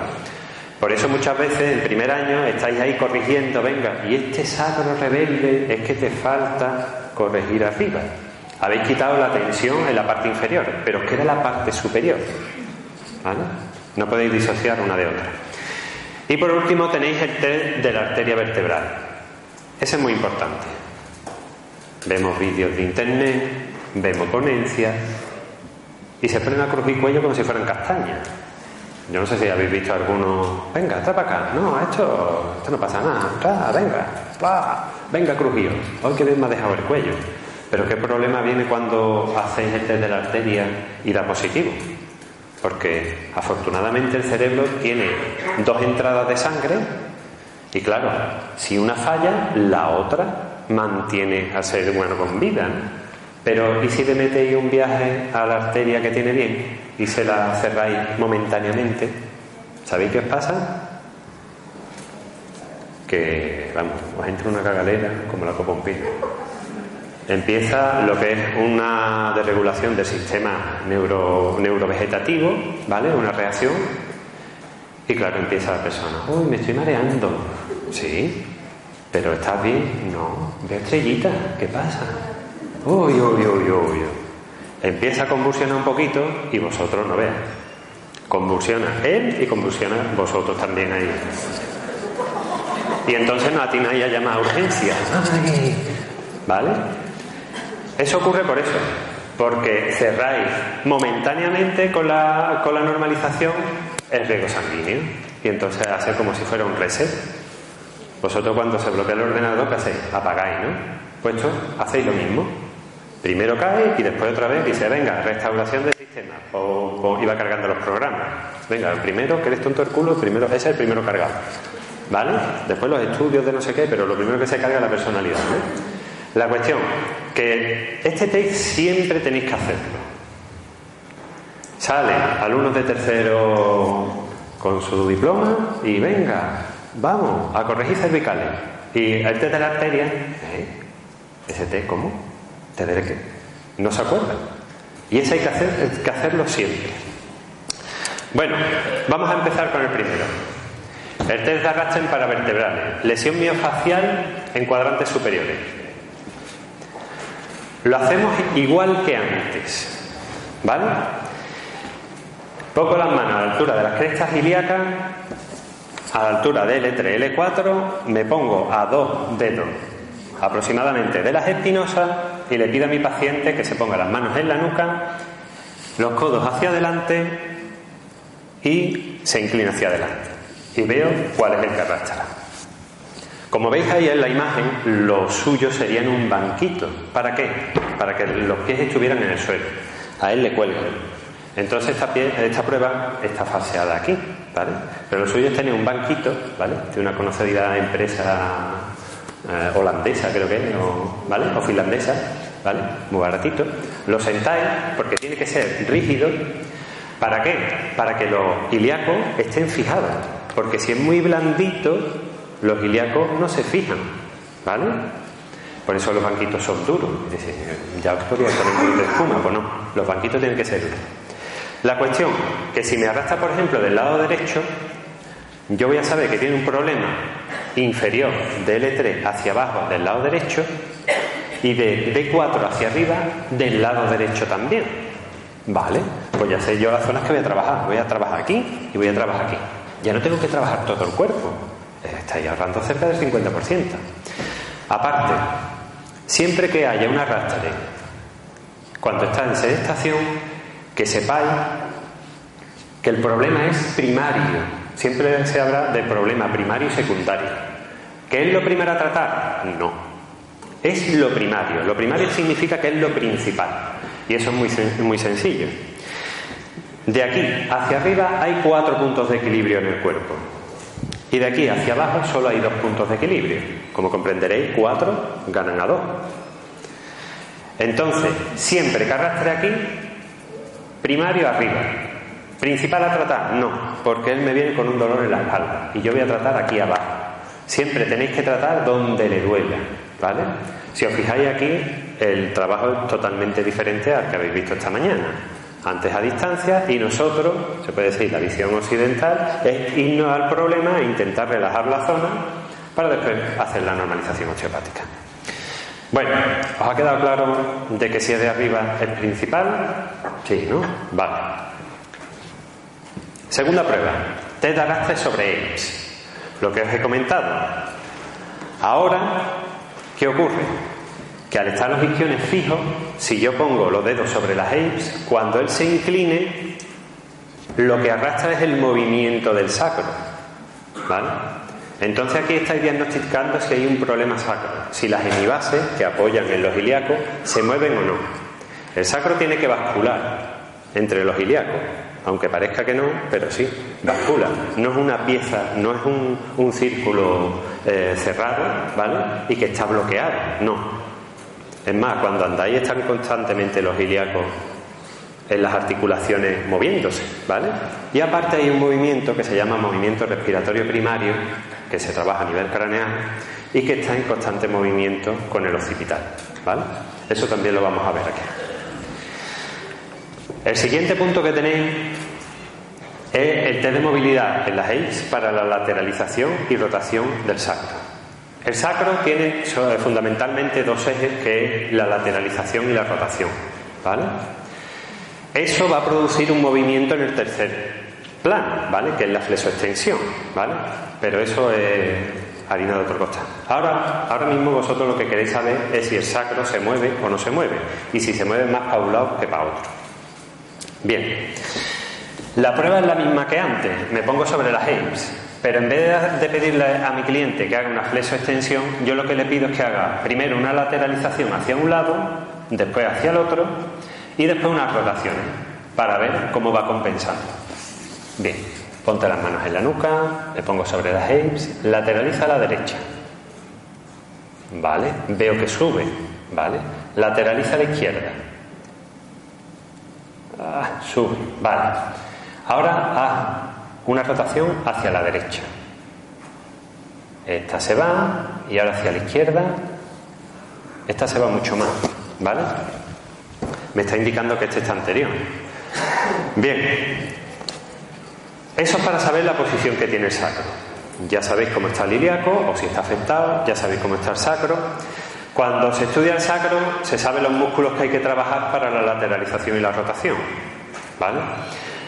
Por eso muchas veces en primer año estáis ahí corrigiendo, venga, y este sacro rebelde es que te falta corregir arriba. Habéis quitado la tensión en la parte inferior, pero queda la parte superior. ¿Vale? No podéis disociar una de otra. Y por último tenéis el test de la arteria vertebral. Ese es muy importante. Vemos vídeos de internet, vemos ponencias y se ponen a crujir cuello como si fueran castañas. Yo no sé si habéis visto alguno. Venga, está para acá. No, esto, esto no pasa nada. venga, venga, crujido. Hoy que bien me ha dejado el cuello. Pero qué problema viene cuando hacéis el test de la arteria y da positivo. Porque afortunadamente el cerebro tiene dos entradas de sangre y claro, si una falla, la otra mantiene al ser humano con vida. Pero ¿y si le metéis un viaje a la arteria que tiene bien y se la cerráis momentáneamente? ¿Sabéis qué os pasa? Que, vamos, os entra una cagalera como la copa un pino. Empieza lo que es una desregulación del sistema neuro, neurovegetativo, ¿vale? Una reacción. Y claro, empieza la persona, uy, me estoy mareando. Sí, pero ¿estás bien? No, ve estrellita, ¿qué pasa? Uy, uy, uy, uy. Empieza a convulsionar un poquito y vosotros no vean. Convulsiona él y convulsiona vosotros también ahí. Y entonces no atináis a llamar a urgencias. ¿Vale? Eso ocurre por eso, porque cerráis momentáneamente con la, con la normalización el riego sanguíneo y entonces hace como si fuera un reset. Vosotros cuando se bloquea el ordenador, ¿qué hacéis? Apagáis, ¿no? Pues hacéis lo mismo. Primero cae y después otra vez dice, venga, restauración del sistema. O, iba cargando los programas. Venga, primero, que eres tonto el culo, primero, ese es el primero cargado. ¿Vale? Después los estudios de no sé qué, pero lo primero que se carga es la personalidad. La cuestión, que este test siempre tenéis que hacerlo. Sale alumnos de tercero con su diploma y venga, vamos a corregir cervicales. Y el test de la arteria, ¿eh? ¿ese test cómo? de que no se acuerda Y eso hay que, hacer, que hacerlo siempre. Bueno, vamos a empezar con el primero. El test de Arrachen para vertebrales. Lesión miofacial en cuadrantes superiores. Lo hacemos igual que antes. ¿Vale? Pongo las manos a la altura de las crestas ilíacas, a la altura de L3, L4, me pongo a dos dedos aproximadamente de las espinosas y le pido a mi paciente que se ponga las manos en la nuca, los codos hacia adelante y se inclina hacia adelante. Y veo cuál es el que. Como veis ahí en la imagen, lo suyo sería en un banquito. ¿Para qué? Para que los pies estuvieran en el suelo. A él le cuelgo. Entonces esta, prueba está faseada aquí, ¿vale? Pero lo suyo es tener un banquito, ¿vale? De una conocida empresa eh, holandesa creo que es, ¿vale? O finlandesa, ¿vale? Muy baratito. Lo sentáis porque tiene que ser rígido. ¿Para qué? Para que los ilíacos estén fijados. Porque si es muy blandito, los ilíacos no se fijan, ¿vale? Por eso los banquitos son duros. Dice, ya os podría poner un de espuma, pues no. Los banquitos tienen que ser duros. La cuestión, que si me arrastra, por ejemplo, del lado derecho, yo voy a saber que tiene un problema inferior de L3 hacia abajo del lado derecho y de D4 hacia arriba del lado derecho también. Vale, pues ya sé yo las zonas que voy a trabajar. Voy a trabajar aquí y voy a trabajar aquí. Ya no tengo que trabajar todo el cuerpo. Estáis ahorrando cerca del 50%. Aparte, siempre que haya un arrastre, cuando está en sedestación, que sepáis que el problema es primario Siempre se habla de problema primario y secundario. ¿Qué es lo primero a tratar? No. Es lo primario. Lo primario significa que es lo principal. Y eso es muy, muy sencillo. De aquí hacia arriba hay cuatro puntos de equilibrio en el cuerpo. Y de aquí hacia abajo solo hay dos puntos de equilibrio. Como comprenderéis, cuatro ganan a dos. Entonces, siempre que arrastre aquí, primario arriba, ¿Principal a tratar? No, porque él me viene con un dolor en la espalda y yo voy a tratar aquí abajo. Siempre tenéis que tratar donde le duela. ¿vale? Si os fijáis aquí, el trabajo es totalmente diferente al que habéis visto esta mañana. Antes a distancia y nosotros, se puede decir, la visión occidental es irnos al problema e intentar relajar la zona para después hacer la normalización osteopática. Bueno, ¿os ha quedado claro de que si es de arriba es principal? Sí, ¿no? Vale. Segunda prueba, test de arrastre sobre EIPS. Lo que os he comentado. Ahora, ¿qué ocurre? Que al estar los isquiones fijos, si yo pongo los dedos sobre las apes, cuando él se incline, lo que arrastra es el movimiento del sacro. ¿Vale? Entonces aquí estáis diagnosticando si hay un problema sacro, si las hemibases que apoyan en los ilíacos se mueven o no. El sacro tiene que bascular entre los ilíacos, aunque parezca que no, pero sí, bascula. No es una pieza, no es un, círculo eh, cerrado, ¿vale? Y que está bloqueado, no. Es más, cuando andáis están constantemente los ilíacos en las articulaciones moviéndose, ¿vale? Y aparte hay un movimiento que se llama movimiento respiratorio primario, que se trabaja a nivel craneal y que está en constante movimiento con el occipital, ¿vale? Eso también lo vamos a ver aquí. El siguiente punto que tenéis es el test de movilidad en las AIDS para la lateralización y rotación del sacro. El sacro tiene fundamentalmente dos ejes que es la lateralización y la rotación. ¿vale? Eso va a producir un movimiento en el tercer plano, ¿vale? que es la flexoextensión. ¿vale? Pero eso es harina de otro costal. Ahora, ahora mismo vosotros lo que queréis saber es si el sacro se mueve o no se mueve y si se mueve más para un lado que para otro. Bien, la prueba es la misma que antes, me pongo sobre las AIMS, pero en vez de pedirle a mi cliente que haga una flexo-extensión, yo lo que le pido es que haga primero una lateralización hacia un lado, después hacia el otro y después unas rotaciones para ver cómo va compensando. Bien, ponte las manos en la nuca, le pongo sobre las AIMS, lateraliza a la derecha. ¿Vale? Veo que sube, ¿vale? Lateraliza a la izquierda. Ah, sube, vale. Ahora haz una rotación hacia la derecha. Esta se va y ahora hacia la izquierda. Esta se va mucho más, ¿vale? Me está indicando que este está anterior. Bien. Eso es para saber la posición que tiene el sacro. Ya sabéis cómo está el ilíaco o si está afectado, ya sabéis cómo está el sacro. Cuando se estudia el sacro, se saben los músculos que hay que trabajar para la lateralización y la rotación. ¿Vale?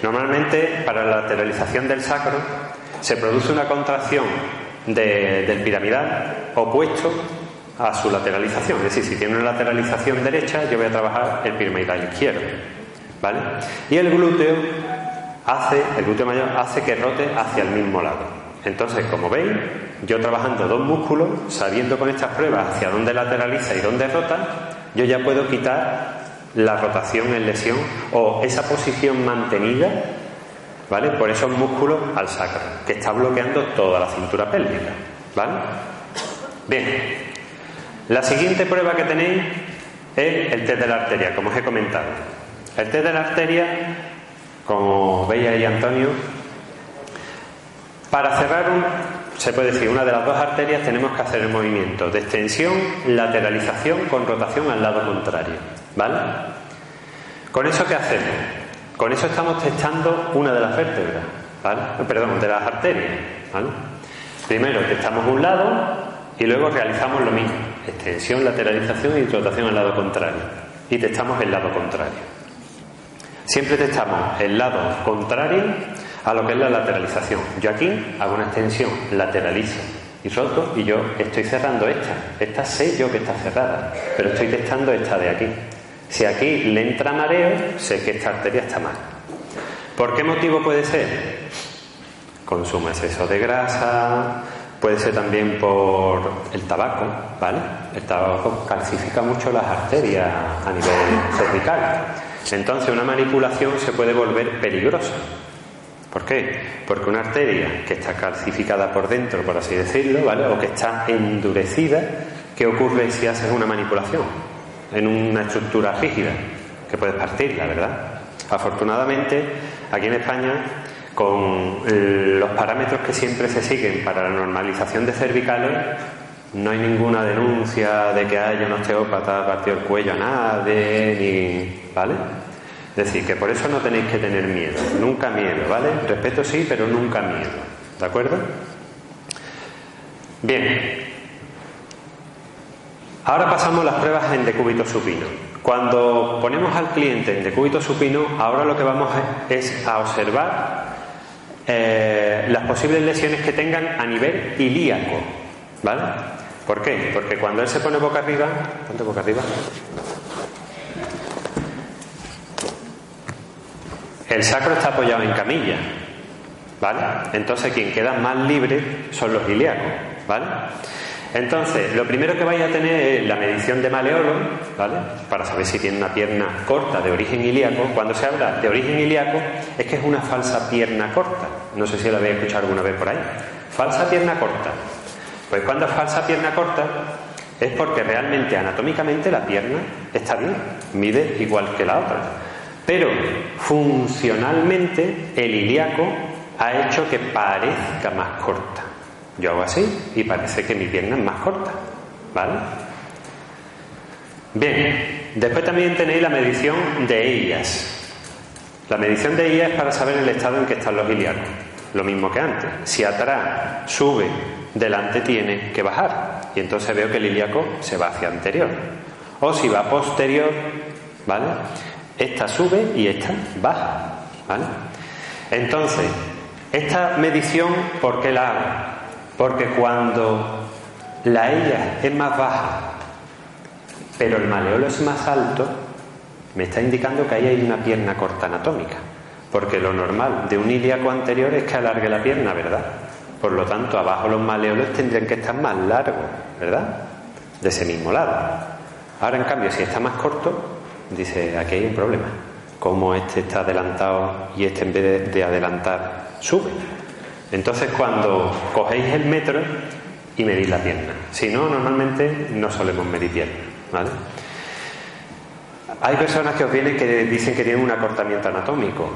Normalmente, para la lateralización del sacro, se produce una contracción del piramidal opuesto a su lateralización. Es decir, si tiene una lateralización derecha, yo voy a trabajar el piramidal izquierdo. ¿Vale? Y el glúteo hace, el glúteo mayor hace que rote hacia el mismo lado. Entonces, como veis, yo trabajando dos músculos, sabiendo con estas pruebas hacia dónde lateraliza y dónde rota, yo ya puedo quitar la rotación en lesión o esa posición mantenida, ¿vale? Por esos músculos al sacro, que está bloqueando toda la cintura pélvica, ¿vale? Bien, la siguiente prueba que tenéis es el test de la arteria, como os he comentado. El test de la arteria, como veis ahí Antonio, para cerrar un, se puede decir, una de las dos arterias tenemos que hacer el movimiento de extensión, lateralización con rotación al lado contrario. ¿Vale? ¿Con eso qué hacemos? Con eso estamos testando una de las vértebras, ¿vale? Perdón, de las arterias, ¿vale? Primero testamos un lado y luego realizamos lo mismo, extensión, lateralización y rotación al lado contrario. Y testamos el lado contrario. Siempre testamos el lado contrario a lo que es la lateralización. Yo aquí hago una extensión, lateralizo y roto y yo estoy cerrando esta. Esta sé yo que está cerrada, pero estoy testando esta de aquí. Si aquí le entra mareo, sé que esta arteria está mal. ¿Por qué motivo puede ser? Consumo exceso de grasa, puede ser también por el tabaco, ¿vale? El tabaco calcifica mucho las arterias a nivel cervical. Entonces una manipulación se puede volver peligrosa. ¿Por qué? Porque una arteria que está calcificada por dentro, por así decirlo, ¿vale? O que está endurecida, ¿qué ocurre si haces una manipulación en una estructura rígida? Que puedes partirla, ¿verdad? Afortunadamente, aquí en España, con los parámetros que siempre se siguen para la normalización de cervicales, No hay ninguna denuncia de que haya un osteópata partido el cuello a nadie, ni. ¿Vale? Es decir, que por eso no tenéis que tener miedo, nunca miedo, ¿vale? Respeto sí, pero nunca miedo, ¿de acuerdo? Bien, ahora pasamos a las pruebas en decúbito supino. Cuando ponemos al cliente en decúbito supino, ahora lo que vamos es a observar eh, las posibles lesiones que tengan a nivel ilíaco, ¿vale? ¿Por qué? Porque cuando él se pone boca arriba, ponte boca arriba, El sacro está apoyado en camilla, ¿vale? Entonces quien queda más libre son los ilíacos, ¿vale? Entonces, lo primero que vais a tener es la medición de maleolo, ¿vale? Para saber si tiene una pierna corta de origen ilíaco. Cuando se habla de origen ilíaco, es que es una falsa pierna corta. No sé si la habéis escuchado alguna vez por ahí. Falsa pierna corta. Pues cuando es falsa pierna corta, es porque realmente anatómicamente la pierna está bien, mide igual que la otra. Pero funcionalmente el ilíaco ha hecho que parezca más corta. Yo hago así y parece que mi pierna es más corta. ¿Vale? Bien, después también tenéis la medición de ellas. La medición de ellas es para saber el estado en que están los ilíacos. Lo mismo que antes. Si atrás sube, delante tiene que bajar. Y entonces veo que el ilíaco se va hacia anterior. O si va posterior, ¿vale? Esta sube y esta baja. ¿vale? Entonces, esta medición, ¿por qué la hago? Porque cuando la ella es más baja, pero el maleolo es más alto, me está indicando que ahí hay una pierna corta anatómica. Porque lo normal de un ilíaco anterior es que alargue la pierna, ¿verdad? Por lo tanto, abajo los maleolos tendrían que estar más largos, ¿verdad? De ese mismo lado. Ahora, en cambio, si está más corto, dice, aquí hay un problema. Como este está adelantado y este en vez de, adelantar sube. Entonces cuando cogéis el metro y medís la pierna. Si no, normalmente no solemos medir pierna. ¿vale? Hay personas que os vienen que dicen que tienen un acortamiento anatómico.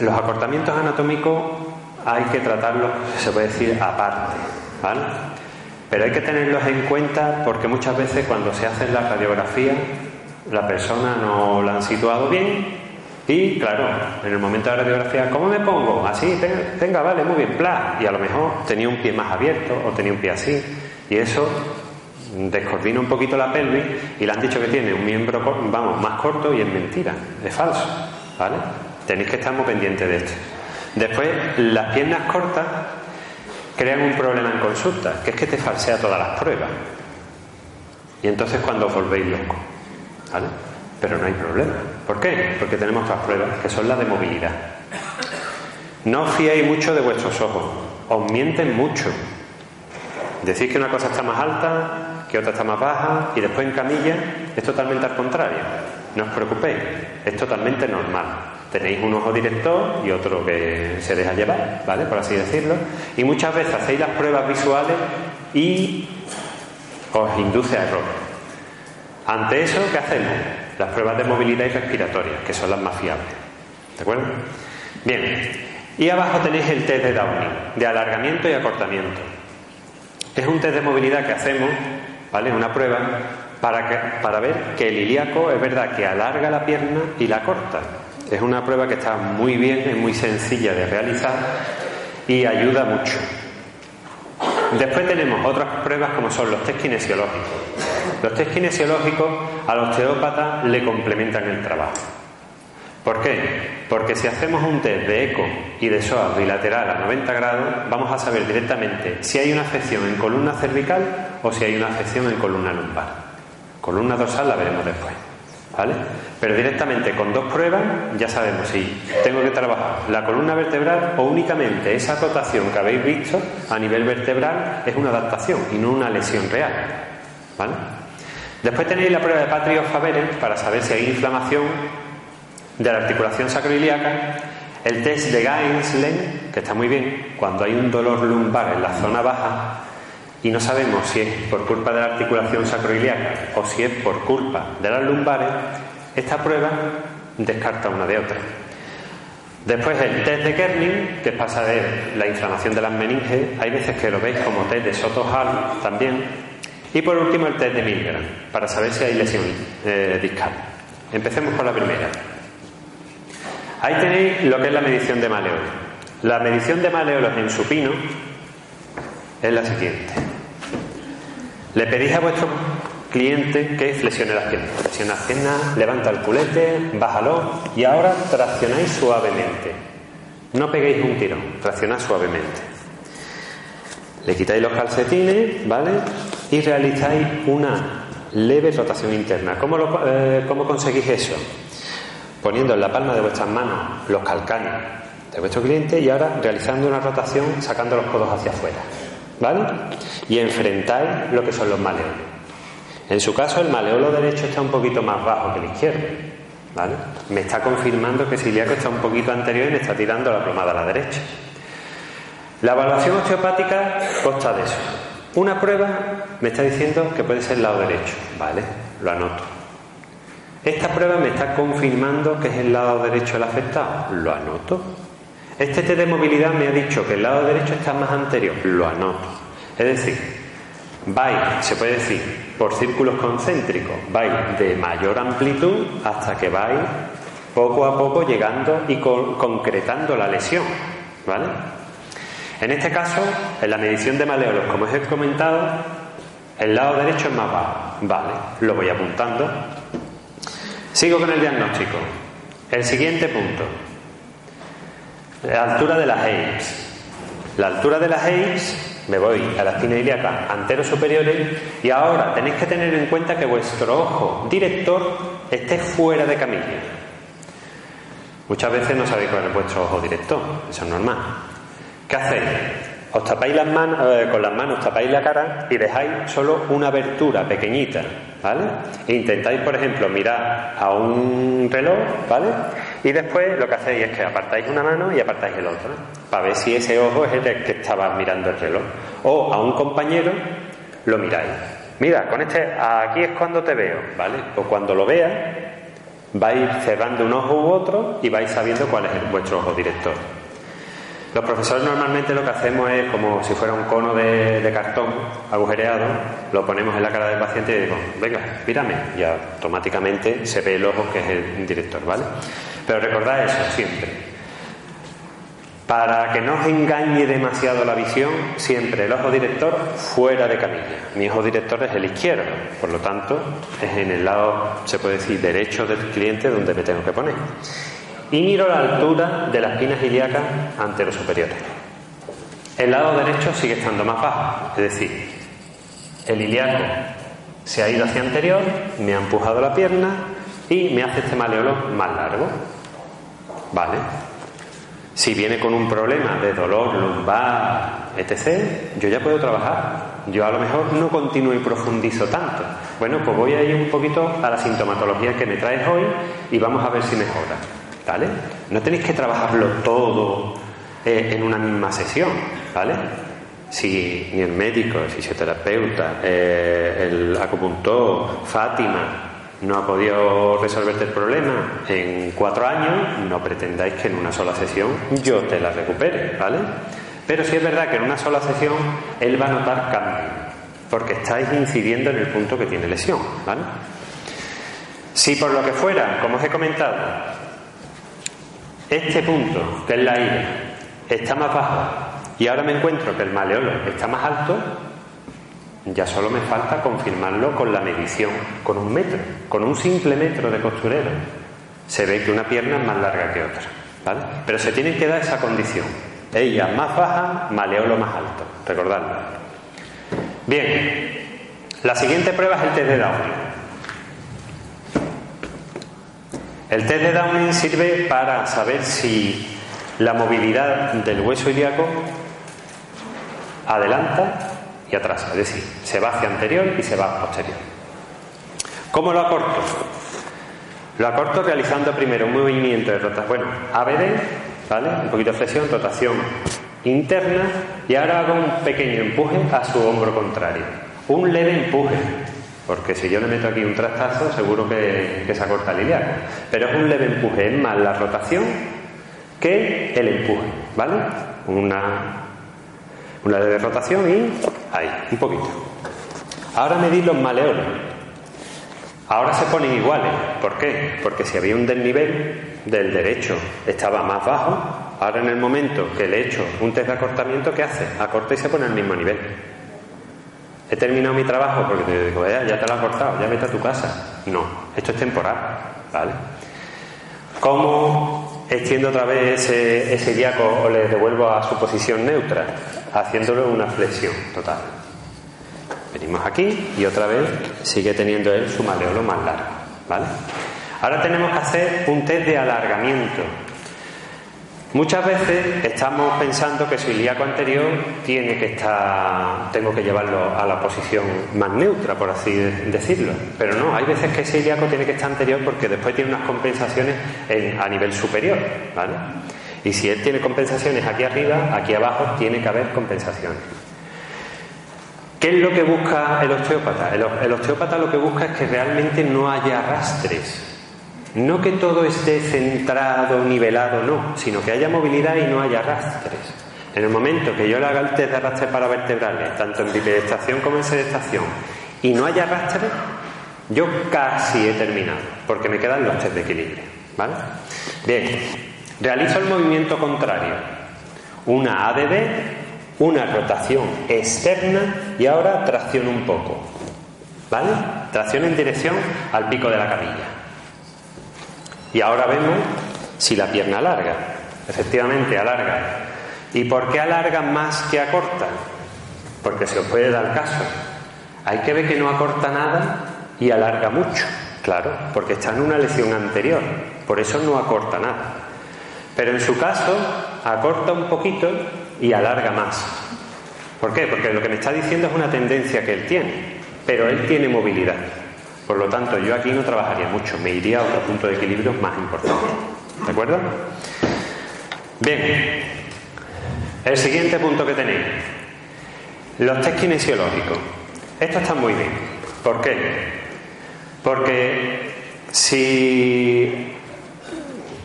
Los acortamientos anatómicos hay que tratarlos, se puede decir, aparte. ¿vale? Pero hay que tenerlos en cuenta porque muchas veces cuando se hacen las radiografías la persona no la han situado bien y claro, en el momento de la radiografía, ¿cómo me pongo? Así, tenga, vale, muy bien, bla. Y a lo mejor tenía un pie más abierto o tenía un pie así. Y eso descoordina un poquito la pelvis y le han dicho que tiene un miembro, vamos, más corto y es mentira, es falso. ¿Vale? Tenéis que estar muy pendientes de esto. Después, las piernas cortas crean un problema en consulta, que es que te falsea todas las pruebas. Y entonces cuando os volvéis locos. ¿Vale? Pero no hay problema. ¿Por qué? Porque tenemos otras pruebas, que son las de movilidad. No os fiéis mucho de vuestros ojos, os mienten mucho. Decís que una cosa está más alta, que otra está más baja, y después en camilla es totalmente al contrario. No os preocupéis, es totalmente normal. Tenéis un ojo director y otro que se deja llevar, ¿vale? Por así decirlo. Y muchas veces hacéis las pruebas visuales y os induce a error. Ante eso, ¿qué hacemos? Las pruebas de movilidad y respiratoria, que son las más fiables. ¿De acuerdo? Bien. Y abajo tenéis el test de Downing, de alargamiento y acortamiento. Es un test de movilidad que hacemos, ¿vale? Una prueba para, que, para ver que el ilíaco es verdad que alarga la pierna y la corta. Es una prueba que está muy bien, es muy sencilla de realizar y ayuda mucho. Después tenemos otras pruebas como son los test kinesiológicos. Los test kinesiológicos al osteópata le complementan el trabajo. ¿Por qué? Porque si hacemos un test de eco y de psoas bilateral a 90 grados, vamos a saber directamente si hay una afección en columna cervical o si hay una afección en columna lumbar. Columna dorsal la veremos después. ¿Vale? Pero directamente con dos pruebas ya sabemos si tengo que trabajar la columna vertebral o únicamente esa rotación que habéis visto a nivel vertebral es una adaptación y no una lesión real. ¿Vale? Después tenéis la prueba de Patrick Faberes para saber si hay inflamación de la articulación sacroiliaca. El test de Gainslen, que está muy bien, cuando hay un dolor lumbar en la zona baja y no sabemos si es por culpa de la articulación sacroiliaca o si es por culpa de las lumbares, esta prueba descarta una de otra. Después el test de Kerning, que pasa de la inflamación de las meninges, hay veces que lo veis como test de Soto-Hall también, Y por último el test de Milgram, para saber si hay lesión eh, discal. Empecemos por la primera. Ahí tenéis lo que es la medición de maleolos. La medición de maleolos en supino es la siguiente. Le pedís a vuestro cliente que flexione las piernas. Flexiona las piernas, levanta el culete, bájalo y ahora traccionáis suavemente. No peguéis un tirón, traccionad suavemente. Le quitáis los calcetines, ¿vale? Y realizáis una leve rotación interna. ¿Cómo, eh, ¿Cómo conseguís eso? Poniendo en la palma de vuestras manos los calcanes de vuestro cliente y ahora realizando una rotación sacando los codos hacia afuera. ¿Vale? Y enfrentáis lo que son los maleolos. En su caso, el maleolo derecho está un poquito más bajo que el izquierdo. ¿vale? Me está confirmando que ilíaco está un poquito anterior y me está tirando la plomada a la derecha. La evaluación osteopática consta de eso. Una prueba me está diciendo que puede ser el lado derecho. Vale, lo anoto. Esta prueba me está confirmando que es el lado derecho el afectado. Lo anoto. Este test de movilidad me ha dicho que el lado derecho está más anterior. Lo anoto. Es decir, vais, se puede decir, por círculos concéntricos, vais de mayor amplitud hasta que vais poco a poco llegando y concretando la lesión, ¿vale? En este caso, en la medición de maleolos, como os he comentado, el lado derecho es más bajo, ¿vale? Lo voy apuntando. Sigo con el diagnóstico. El siguiente punto. La altura de las AIMS. La altura de las AIMS me voy a la espina ilíaca anteros superiores y ahora tenéis que tener en cuenta que vuestro ojo director esté fuera de camilla. Muchas veces no sabéis cuál es vuestro ojo director, eso es normal. ¿Qué hacéis? Os tapáis las manos, eh, con las manos tapáis la cara y dejáis solo una abertura pequeñita, ¿vale? E intentáis, por ejemplo, mirar a un reloj, ¿vale? Y después lo que hacéis es que apartáis una mano y apartáis el otro, para ver si ese ojo es el que estaba mirando el reloj. O a un compañero lo miráis. Mira, con este, aquí es cuando te veo, ¿vale? O cuando lo veas, vais cerrando un ojo u otro y vais sabiendo cuál es vuestro ojo director. Los profesores normalmente lo que hacemos es como si fuera un cono de, cartón agujereado, lo ponemos en la cara del paciente y digo, venga, mírame, y automáticamente se ve el ojo que es el director, ¿vale? Pero recordad eso siempre. Para que no os engañe demasiado la visión, siempre el ojo director fuera de camilla. Mi ojo director es el izquierdo, por lo tanto, es en el lado, se puede decir, derecho del cliente donde me tengo que poner y miro la altura de las espinas ilíacas superiores. El lado derecho sigue estando más bajo, es decir, el ilíaco se ha ido hacia anterior, me ha empujado la pierna y me hace este maleolo más largo. ¿Vale? Si viene con un problema de dolor lumbar, etc., yo ya puedo trabajar. Yo a lo mejor no continúo y profundizo tanto. Bueno, pues voy a ir un poquito a la sintomatología que me traes hoy y vamos a ver si mejora. ¿Vale? No tenéis que trabajarlo todo eh, en una misma sesión, ¿vale? Si ni el médico, el fisioterapeuta, eh, el acupuntor, Fátima, no ha podido resolverte el problema en cuatro años, no pretendáis que en una sola sesión yo te la recupere, ¿vale? Pero sí es verdad que en una sola sesión él va a notar cambio, porque estáis incidiendo en el punto que tiene lesión, ¿vale? Si por lo que fuera, como os he comentado, este punto, que es la ira, está más bajo y ahora me encuentro que el maleolo está más alto, ya solo me falta confirmarlo con la medición, con un metro, con un simple metro de costurero. Se ve que una pierna es más larga que otra, ¿vale? Pero se tiene que dar esa condición. Ella más baja, maleolo más alto, recordadlo. Bien, la siguiente prueba es el test de Downing. El test de Downing sirve para saber si la movilidad del hueso ilíaco adelanta y atrás, es decir, se va hacia anterior y se va posterior. ¿Cómo lo acorto? Lo acorto realizando primero un movimiento de rotación, bueno, ABD, ¿vale? Un poquito de flexión, rotación interna y ahora hago un pequeño empuje a su hombro contrario. Un leve empuje, porque si yo le meto aquí un trastazo, seguro que, se acorta el iliaco. Pero es un leve empuje, es más la rotación que el empuje, ¿vale? Una, una leve rotación y ahí, un poquito. Ahora medís los maleolos. Ahora se ponen iguales. ¿Por qué? Porque si había un desnivel del derecho estaba más bajo, ahora en el momento que le he hecho un test de acortamiento, ¿qué hace? Acorta y se pone al mismo nivel. He terminado mi trabajo porque te digo, ya, te lo he cortado, ya vete a tu casa. No, esto es temporal, ¿vale? ¿Cómo extiendo otra vez ese, ese o le devuelvo a su posición neutra? Haciéndole una flexión total. Venimos aquí y otra vez sigue teniendo él su maleolo más largo, ¿vale? Ahora tenemos que hacer un test de alargamiento. Muchas veces estamos pensando que su ilíaco anterior tiene que estar, tengo que llevarlo a la posición más neutra, por así decirlo. Pero no, hay veces que ese ilíaco tiene que estar anterior porque después tiene unas compensaciones a nivel superior, ¿vale? Y si él tiene compensaciones aquí arriba, aquí abajo tiene que haber compensaciones. ¿Qué es lo que busca el osteópata? El, el osteópata lo que busca es que realmente no haya arrastres. No que todo esté centrado, nivelado, no, sino que haya movilidad y no haya arrastres. En el momento que yo le haga el test de arrastre para vertebrales, tanto en bipedestación como en sedestación, y no haya arrastres, yo casi he terminado, porque me quedan los test de equilibrio. ¿Vale? Bien, realizo el movimiento contrario. Una ADD, una rotación externa y ahora tracción un poco. ¿Vale? Tracción en dirección al pico de la camilla. Y ahora vemos si la pierna alarga. Efectivamente, alarga. ¿Y por qué alarga más que acorta? Porque se os puede dar caso. Hay que ver que no acorta nada y alarga mucho. Claro, porque está en una lesión anterior. Por eso no acorta nada. Pero en su caso, acorta un poquito y alarga más. ¿Por qué? Porque lo que me está diciendo es una tendencia que él tiene. Pero él tiene movilidad. Por lo tanto, yo aquí no trabajaría mucho, me iría a otro punto de equilibrio más importante. ¿De acuerdo? Bien, el siguiente punto que tenéis, los test kinesiológicos. Esto está muy bien. ¿Por qué? Porque si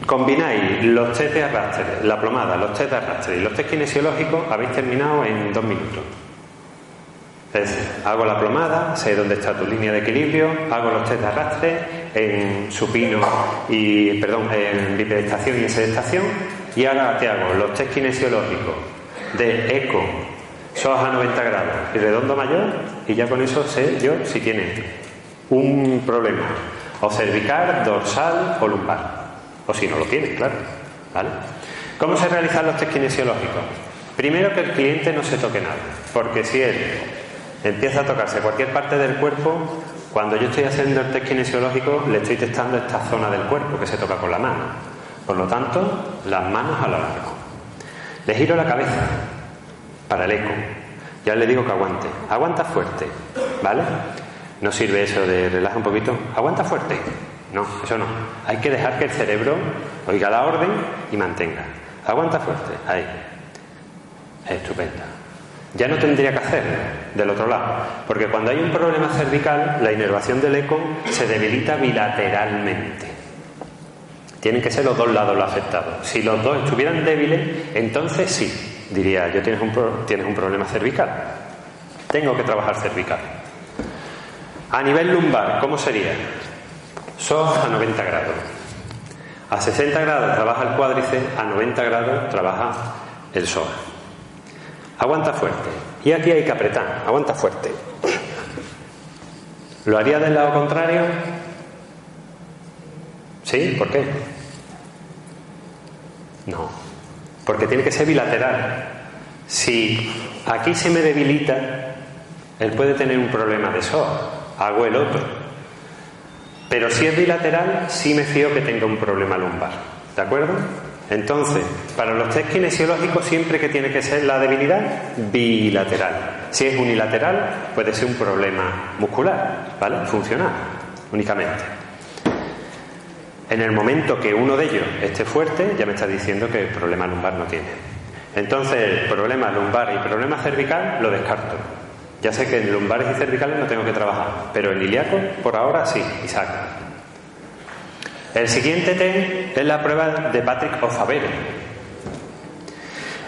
combináis los test de arrastre, la plomada, los test de arrastre y los test kinesiológicos, habéis terminado en dos minutos. Es hago la plomada, sé dónde está tu línea de equilibrio, hago los test de arrastre en supino y, perdón, en bipedestación y en sedestación, y ahora te hago los test kinesiológicos de eco, SOAS a 90 grados y redondo mayor, y ya con eso sé yo si tiene un problema, o cervical, dorsal o lumbar, o si no lo tiene, claro. ¿Vale? ¿Cómo se realizan los test kinesiológicos? Primero que el cliente no se toque nada, porque si él empieza a tocarse cualquier parte del cuerpo, cuando yo estoy haciendo el test kinesiológico le estoy testando esta zona del cuerpo que se toca con la mano. Por lo tanto, las manos a lo largo. Le giro la cabeza para el eco. Ya le digo que aguante. Aguanta fuerte, ¿vale? No sirve eso de relaja un poquito. Aguanta fuerte. No, eso no. Hay que dejar que el cerebro oiga la orden y mantenga. Aguanta fuerte. Ahí. Estupendo ya no tendría que hacer del otro lado. Porque cuando hay un problema cervical, la inervación del eco se debilita bilateralmente. Tienen que ser los dos lados los afectados. Si los dos estuvieran débiles, entonces sí, diría yo tienes un, tienes un problema cervical. Tengo que trabajar cervical. A nivel lumbar, ¿cómo sería? SOS a 90 grados. A 60 grados trabaja el cuádriceps, a 90 grados trabaja el SOA. Aguanta fuerte. Y aquí hay que apretar. Aguanta fuerte. ¿Lo haría del lado contrario? ¿Sí? ¿Por qué? No. Porque tiene que ser bilateral. Si aquí se me debilita, él puede tener un problema de SOA. Hago el otro. Pero si es bilateral, sí me fío que tenga un problema lumbar. ¿De acuerdo? Entonces, para los test kinesiológicos siempre que tiene que ser la debilidad bilateral. Si es unilateral, puede ser un problema muscular, ¿vale? Funcional, únicamente. En el momento que uno de ellos esté fuerte, ya me está diciendo que el problema lumbar no tiene. Entonces, el problema lumbar y problema cervical lo descarto. Ya sé que en lumbares y cervicales no tengo que trabajar, pero en ilíaco, por ahora sí, Isaac. El siguiente test es la prueba de Patrick O'Favero.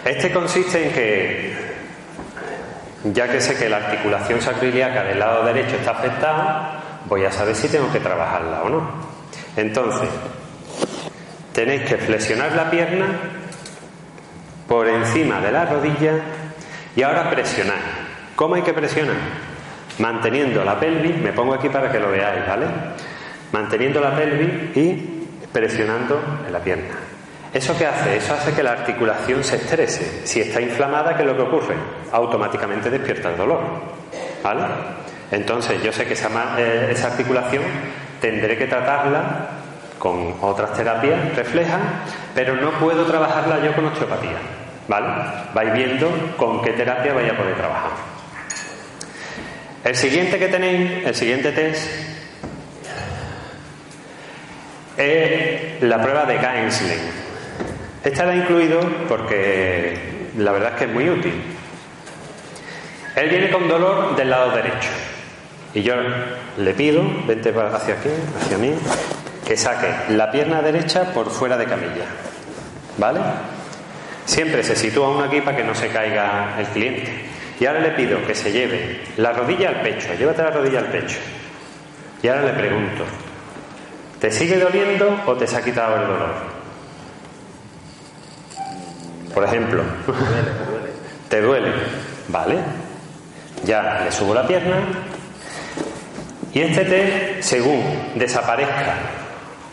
Este consiste en que Ya que sé que la articulación sacroiliaca del lado derecho está afectada, voy a saber si tengo que trabajarla o no. Entonces, tenéis que flexionar la pierna por encima de la rodilla y ahora presionar. ¿Cómo hay que presionar? Manteniendo la pelvis, me pongo aquí para que lo veáis, ¿vale? Manteniendo la pelvis y presionando en la pierna. ¿Eso qué hace? Eso hace que la articulación se estrese. Si está inflamada, ¿qué es lo que ocurre? Automáticamente despierta el dolor. ¿Vale? Entonces, yo sé que esa, eh, articulación tendré que tratarla con otras terapias reflejas, pero no puedo trabajarla yo con osteopatía. ¿Vale? Vais viendo con qué terapia vais a poder trabajar. El siguiente que tenéis, el siguiente test, es la prueba de Gainsling. Esta la he incluido porque la verdad es que es muy útil. Él viene con dolor del lado derecho. Y yo le pido, vente hacia aquí, hacia mí, que saque la pierna derecha por fuera de camilla. ¿Vale? Siempre se sitúa uno aquí para que no se caiga el cliente. Y ahora le pido que se lleve la rodilla al pecho, llévate la rodilla al pecho. Y ahora le pregunto, ¿te sigue doliendo o te se ha quitado el dolor? Por ejemplo, te duele, ¿vale? Ya le subo la pierna y este test, según desaparezca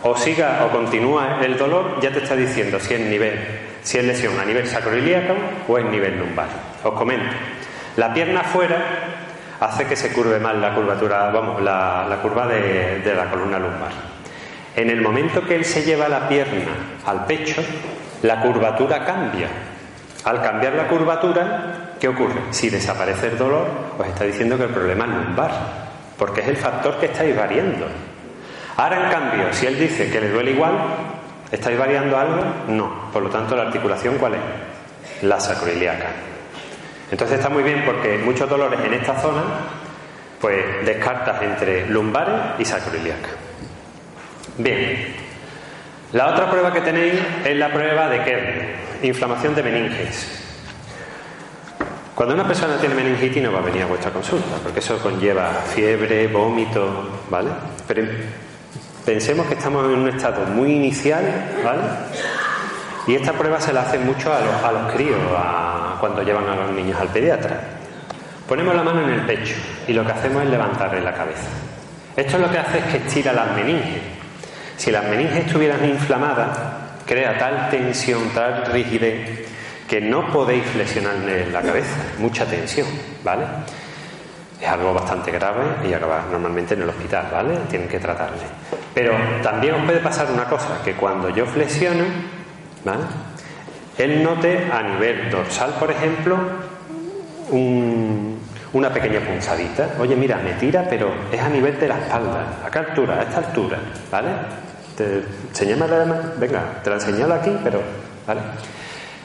o siga o continúa el dolor, ya te está diciendo si es nivel, si es lesión a nivel sacroiliaco o es nivel lumbar. Os comento. La pierna afuera hace que se curve mal la curvatura, vamos, la, curva de la columna lumbar. En el momento que él se lleva la pierna al pecho, la curvatura cambia. Al cambiar la curvatura, ¿qué ocurre? Si desaparece el dolor, os está diciendo que el problema es lumbar, porque es el factor que estáis variando. Ahora, en cambio, si él dice que le duele igual, ¿estáis variando algo? No. Por lo tanto, la articulación, ¿cuál es? La sacroiliaca. Entonces está muy bien porque muchos dolores en esta zona, pues descartas entre lumbares y sacroiliaca. Bien, la otra prueba que tenéis es la prueba de Kern, inflamación de meninges. Cuando una persona tiene meningitis no va a venir a vuestra consulta, porque eso conlleva fiebre, vómito, ¿vale? Pero pensemos que estamos en un estado muy inicial, ¿vale? Y esta prueba se la hace mucho a los, a los críos, cuando llevan a los niños al pediatra. Ponemos la mano en el pecho y lo que hacemos es levantarle la cabeza. Esto lo que hace es que estira las meninges si las meninges estuvieran inflamadas, crea tal tensión, tal rigidez, que no podéis flexionarle la cabeza, mucha tensión, ¿vale? Es algo bastante grave y acaba normalmente en el hospital, ¿vale? Tienen que tratarle. Pero también os puede pasar una cosa, que cuando yo flexiono, ¿vale? Él note a nivel dorsal, por ejemplo, una pequeña punzadita. Oye, mira, me tira, pero es a nivel de la espalda. ¿A qué altura? A esta altura, ¿vale? Te, venga, te la enseñado aquí, pero.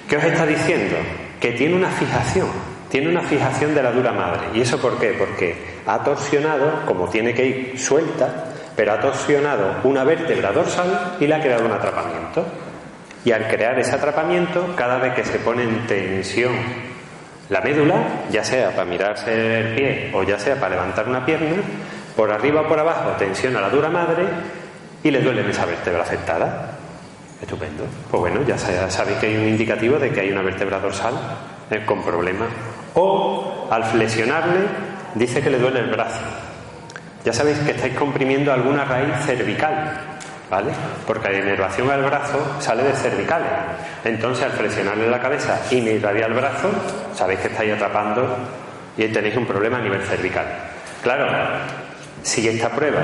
¿Qué os está diciendo? Que tiene una fijación, tiene una fijación de la dura madre. ¿Y eso por qué? Porque ha torsionado, como tiene que ir suelta, pero ha torsionado una vértebra dorsal y le ha creado un atrapamiento. Y al crear ese atrapamiento, cada vez que se pone en tensión la médula, ya sea para mirarse el pie o ya sea para levantar una pierna, por arriba o por abajo tensiona la dura madre y le duele esa vértebra afectada. Estupendo. Pues bueno, ya sabéis que hay un indicativo de que hay una vértebra dorsal eh, con problemas. O al flexionarle, dice que le duele el brazo. Ya sabéis que estáis comprimiendo alguna raíz cervical, ¿vale? Porque la inervación al brazo sale de cervicales. Entonces, al flexionarle la cabeza y irradia el brazo, sabéis que estáis atrapando y tenéis un problema a nivel cervical. Claro, si esta prueba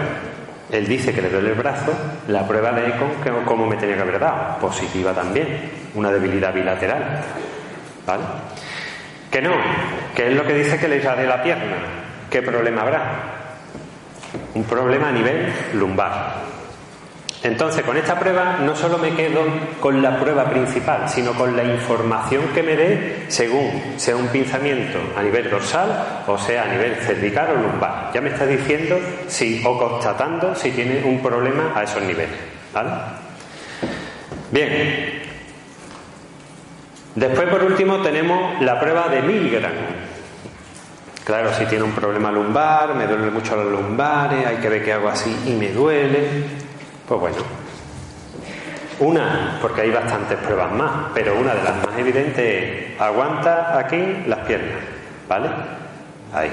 él dice que le duele el brazo, la prueba de ECO, ¿cómo me tenía que haber dado? Positiva también, una debilidad bilateral. ¿Vale? Que no, que es lo que dice que le de la pierna. ¿Qué problema habrá? Un problema a nivel lumbar. Entonces, con esta prueba no solo me quedo con la prueba principal, sino con la información que me dé según sea un pinzamiento a nivel dorsal o sea a nivel cervical o lumbar. Ya me está diciendo si o constatando si tiene un problema a esos niveles. ¿Vale? Bien. Después, por último, tenemos la prueba de Milgram. Claro, si tiene un problema lumbar, me duele mucho los lumbares, hay que ver qué hago así y me duele. Pues bueno, una, porque hay bastantes pruebas más, pero una de las más evidentes es aguanta aquí las piernas, ¿vale? Ahí.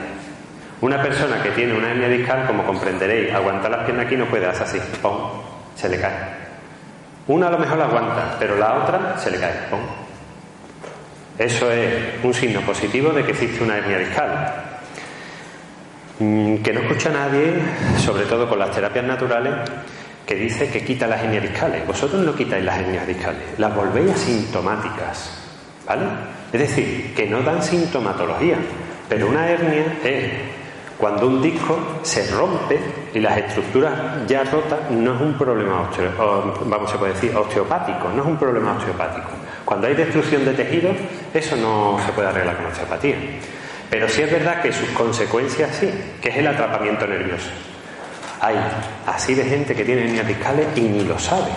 Una persona que tiene una hernia discal, como comprenderéis, aguantar las piernas aquí no puede hacer así, ¡pum! Se le cae. Una a lo mejor la aguanta, pero la otra se le cae, ¡pum! Eso es un signo positivo de que existe una hernia discal. Mm, que no escucha a nadie, sobre todo con las terapias naturales, que dice que quita las hernias discales. Vosotros no quitáis las hernias discales, las volvéis asintomáticas. ¿Vale? Es decir, que no dan sintomatología. Pero una hernia es cuando un disco se rompe y las estructuras ya rotas no es un problema osteo, vamos a decir osteopático, no es un problema osteopático. Cuando hay destrucción de tejidos, eso no se puede arreglar con osteopatía. Pero sí es verdad que sus consecuencias sí, que es el atrapamiento nervioso. Hay así de gente que tiene hernias discales y ni lo sabe.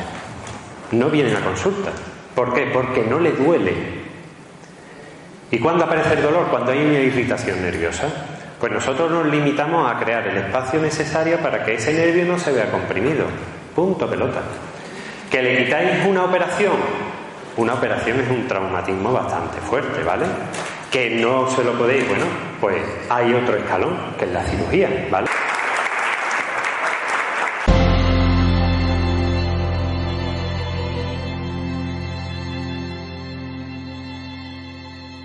No vienen a consulta. ¿Por qué? Porque no le duele. ¿Y cuándo aparece el dolor? Cuando hay una irritación nerviosa. Pues nosotros nos limitamos a crear el espacio necesario para que ese nervio no se vea comprimido. Punto pelota. ¿Que le quitáis una operación? Una operación es un traumatismo bastante fuerte, ¿vale? Que no se lo podéis, bueno, pues hay otro escalón, que es la cirugía, ¿vale?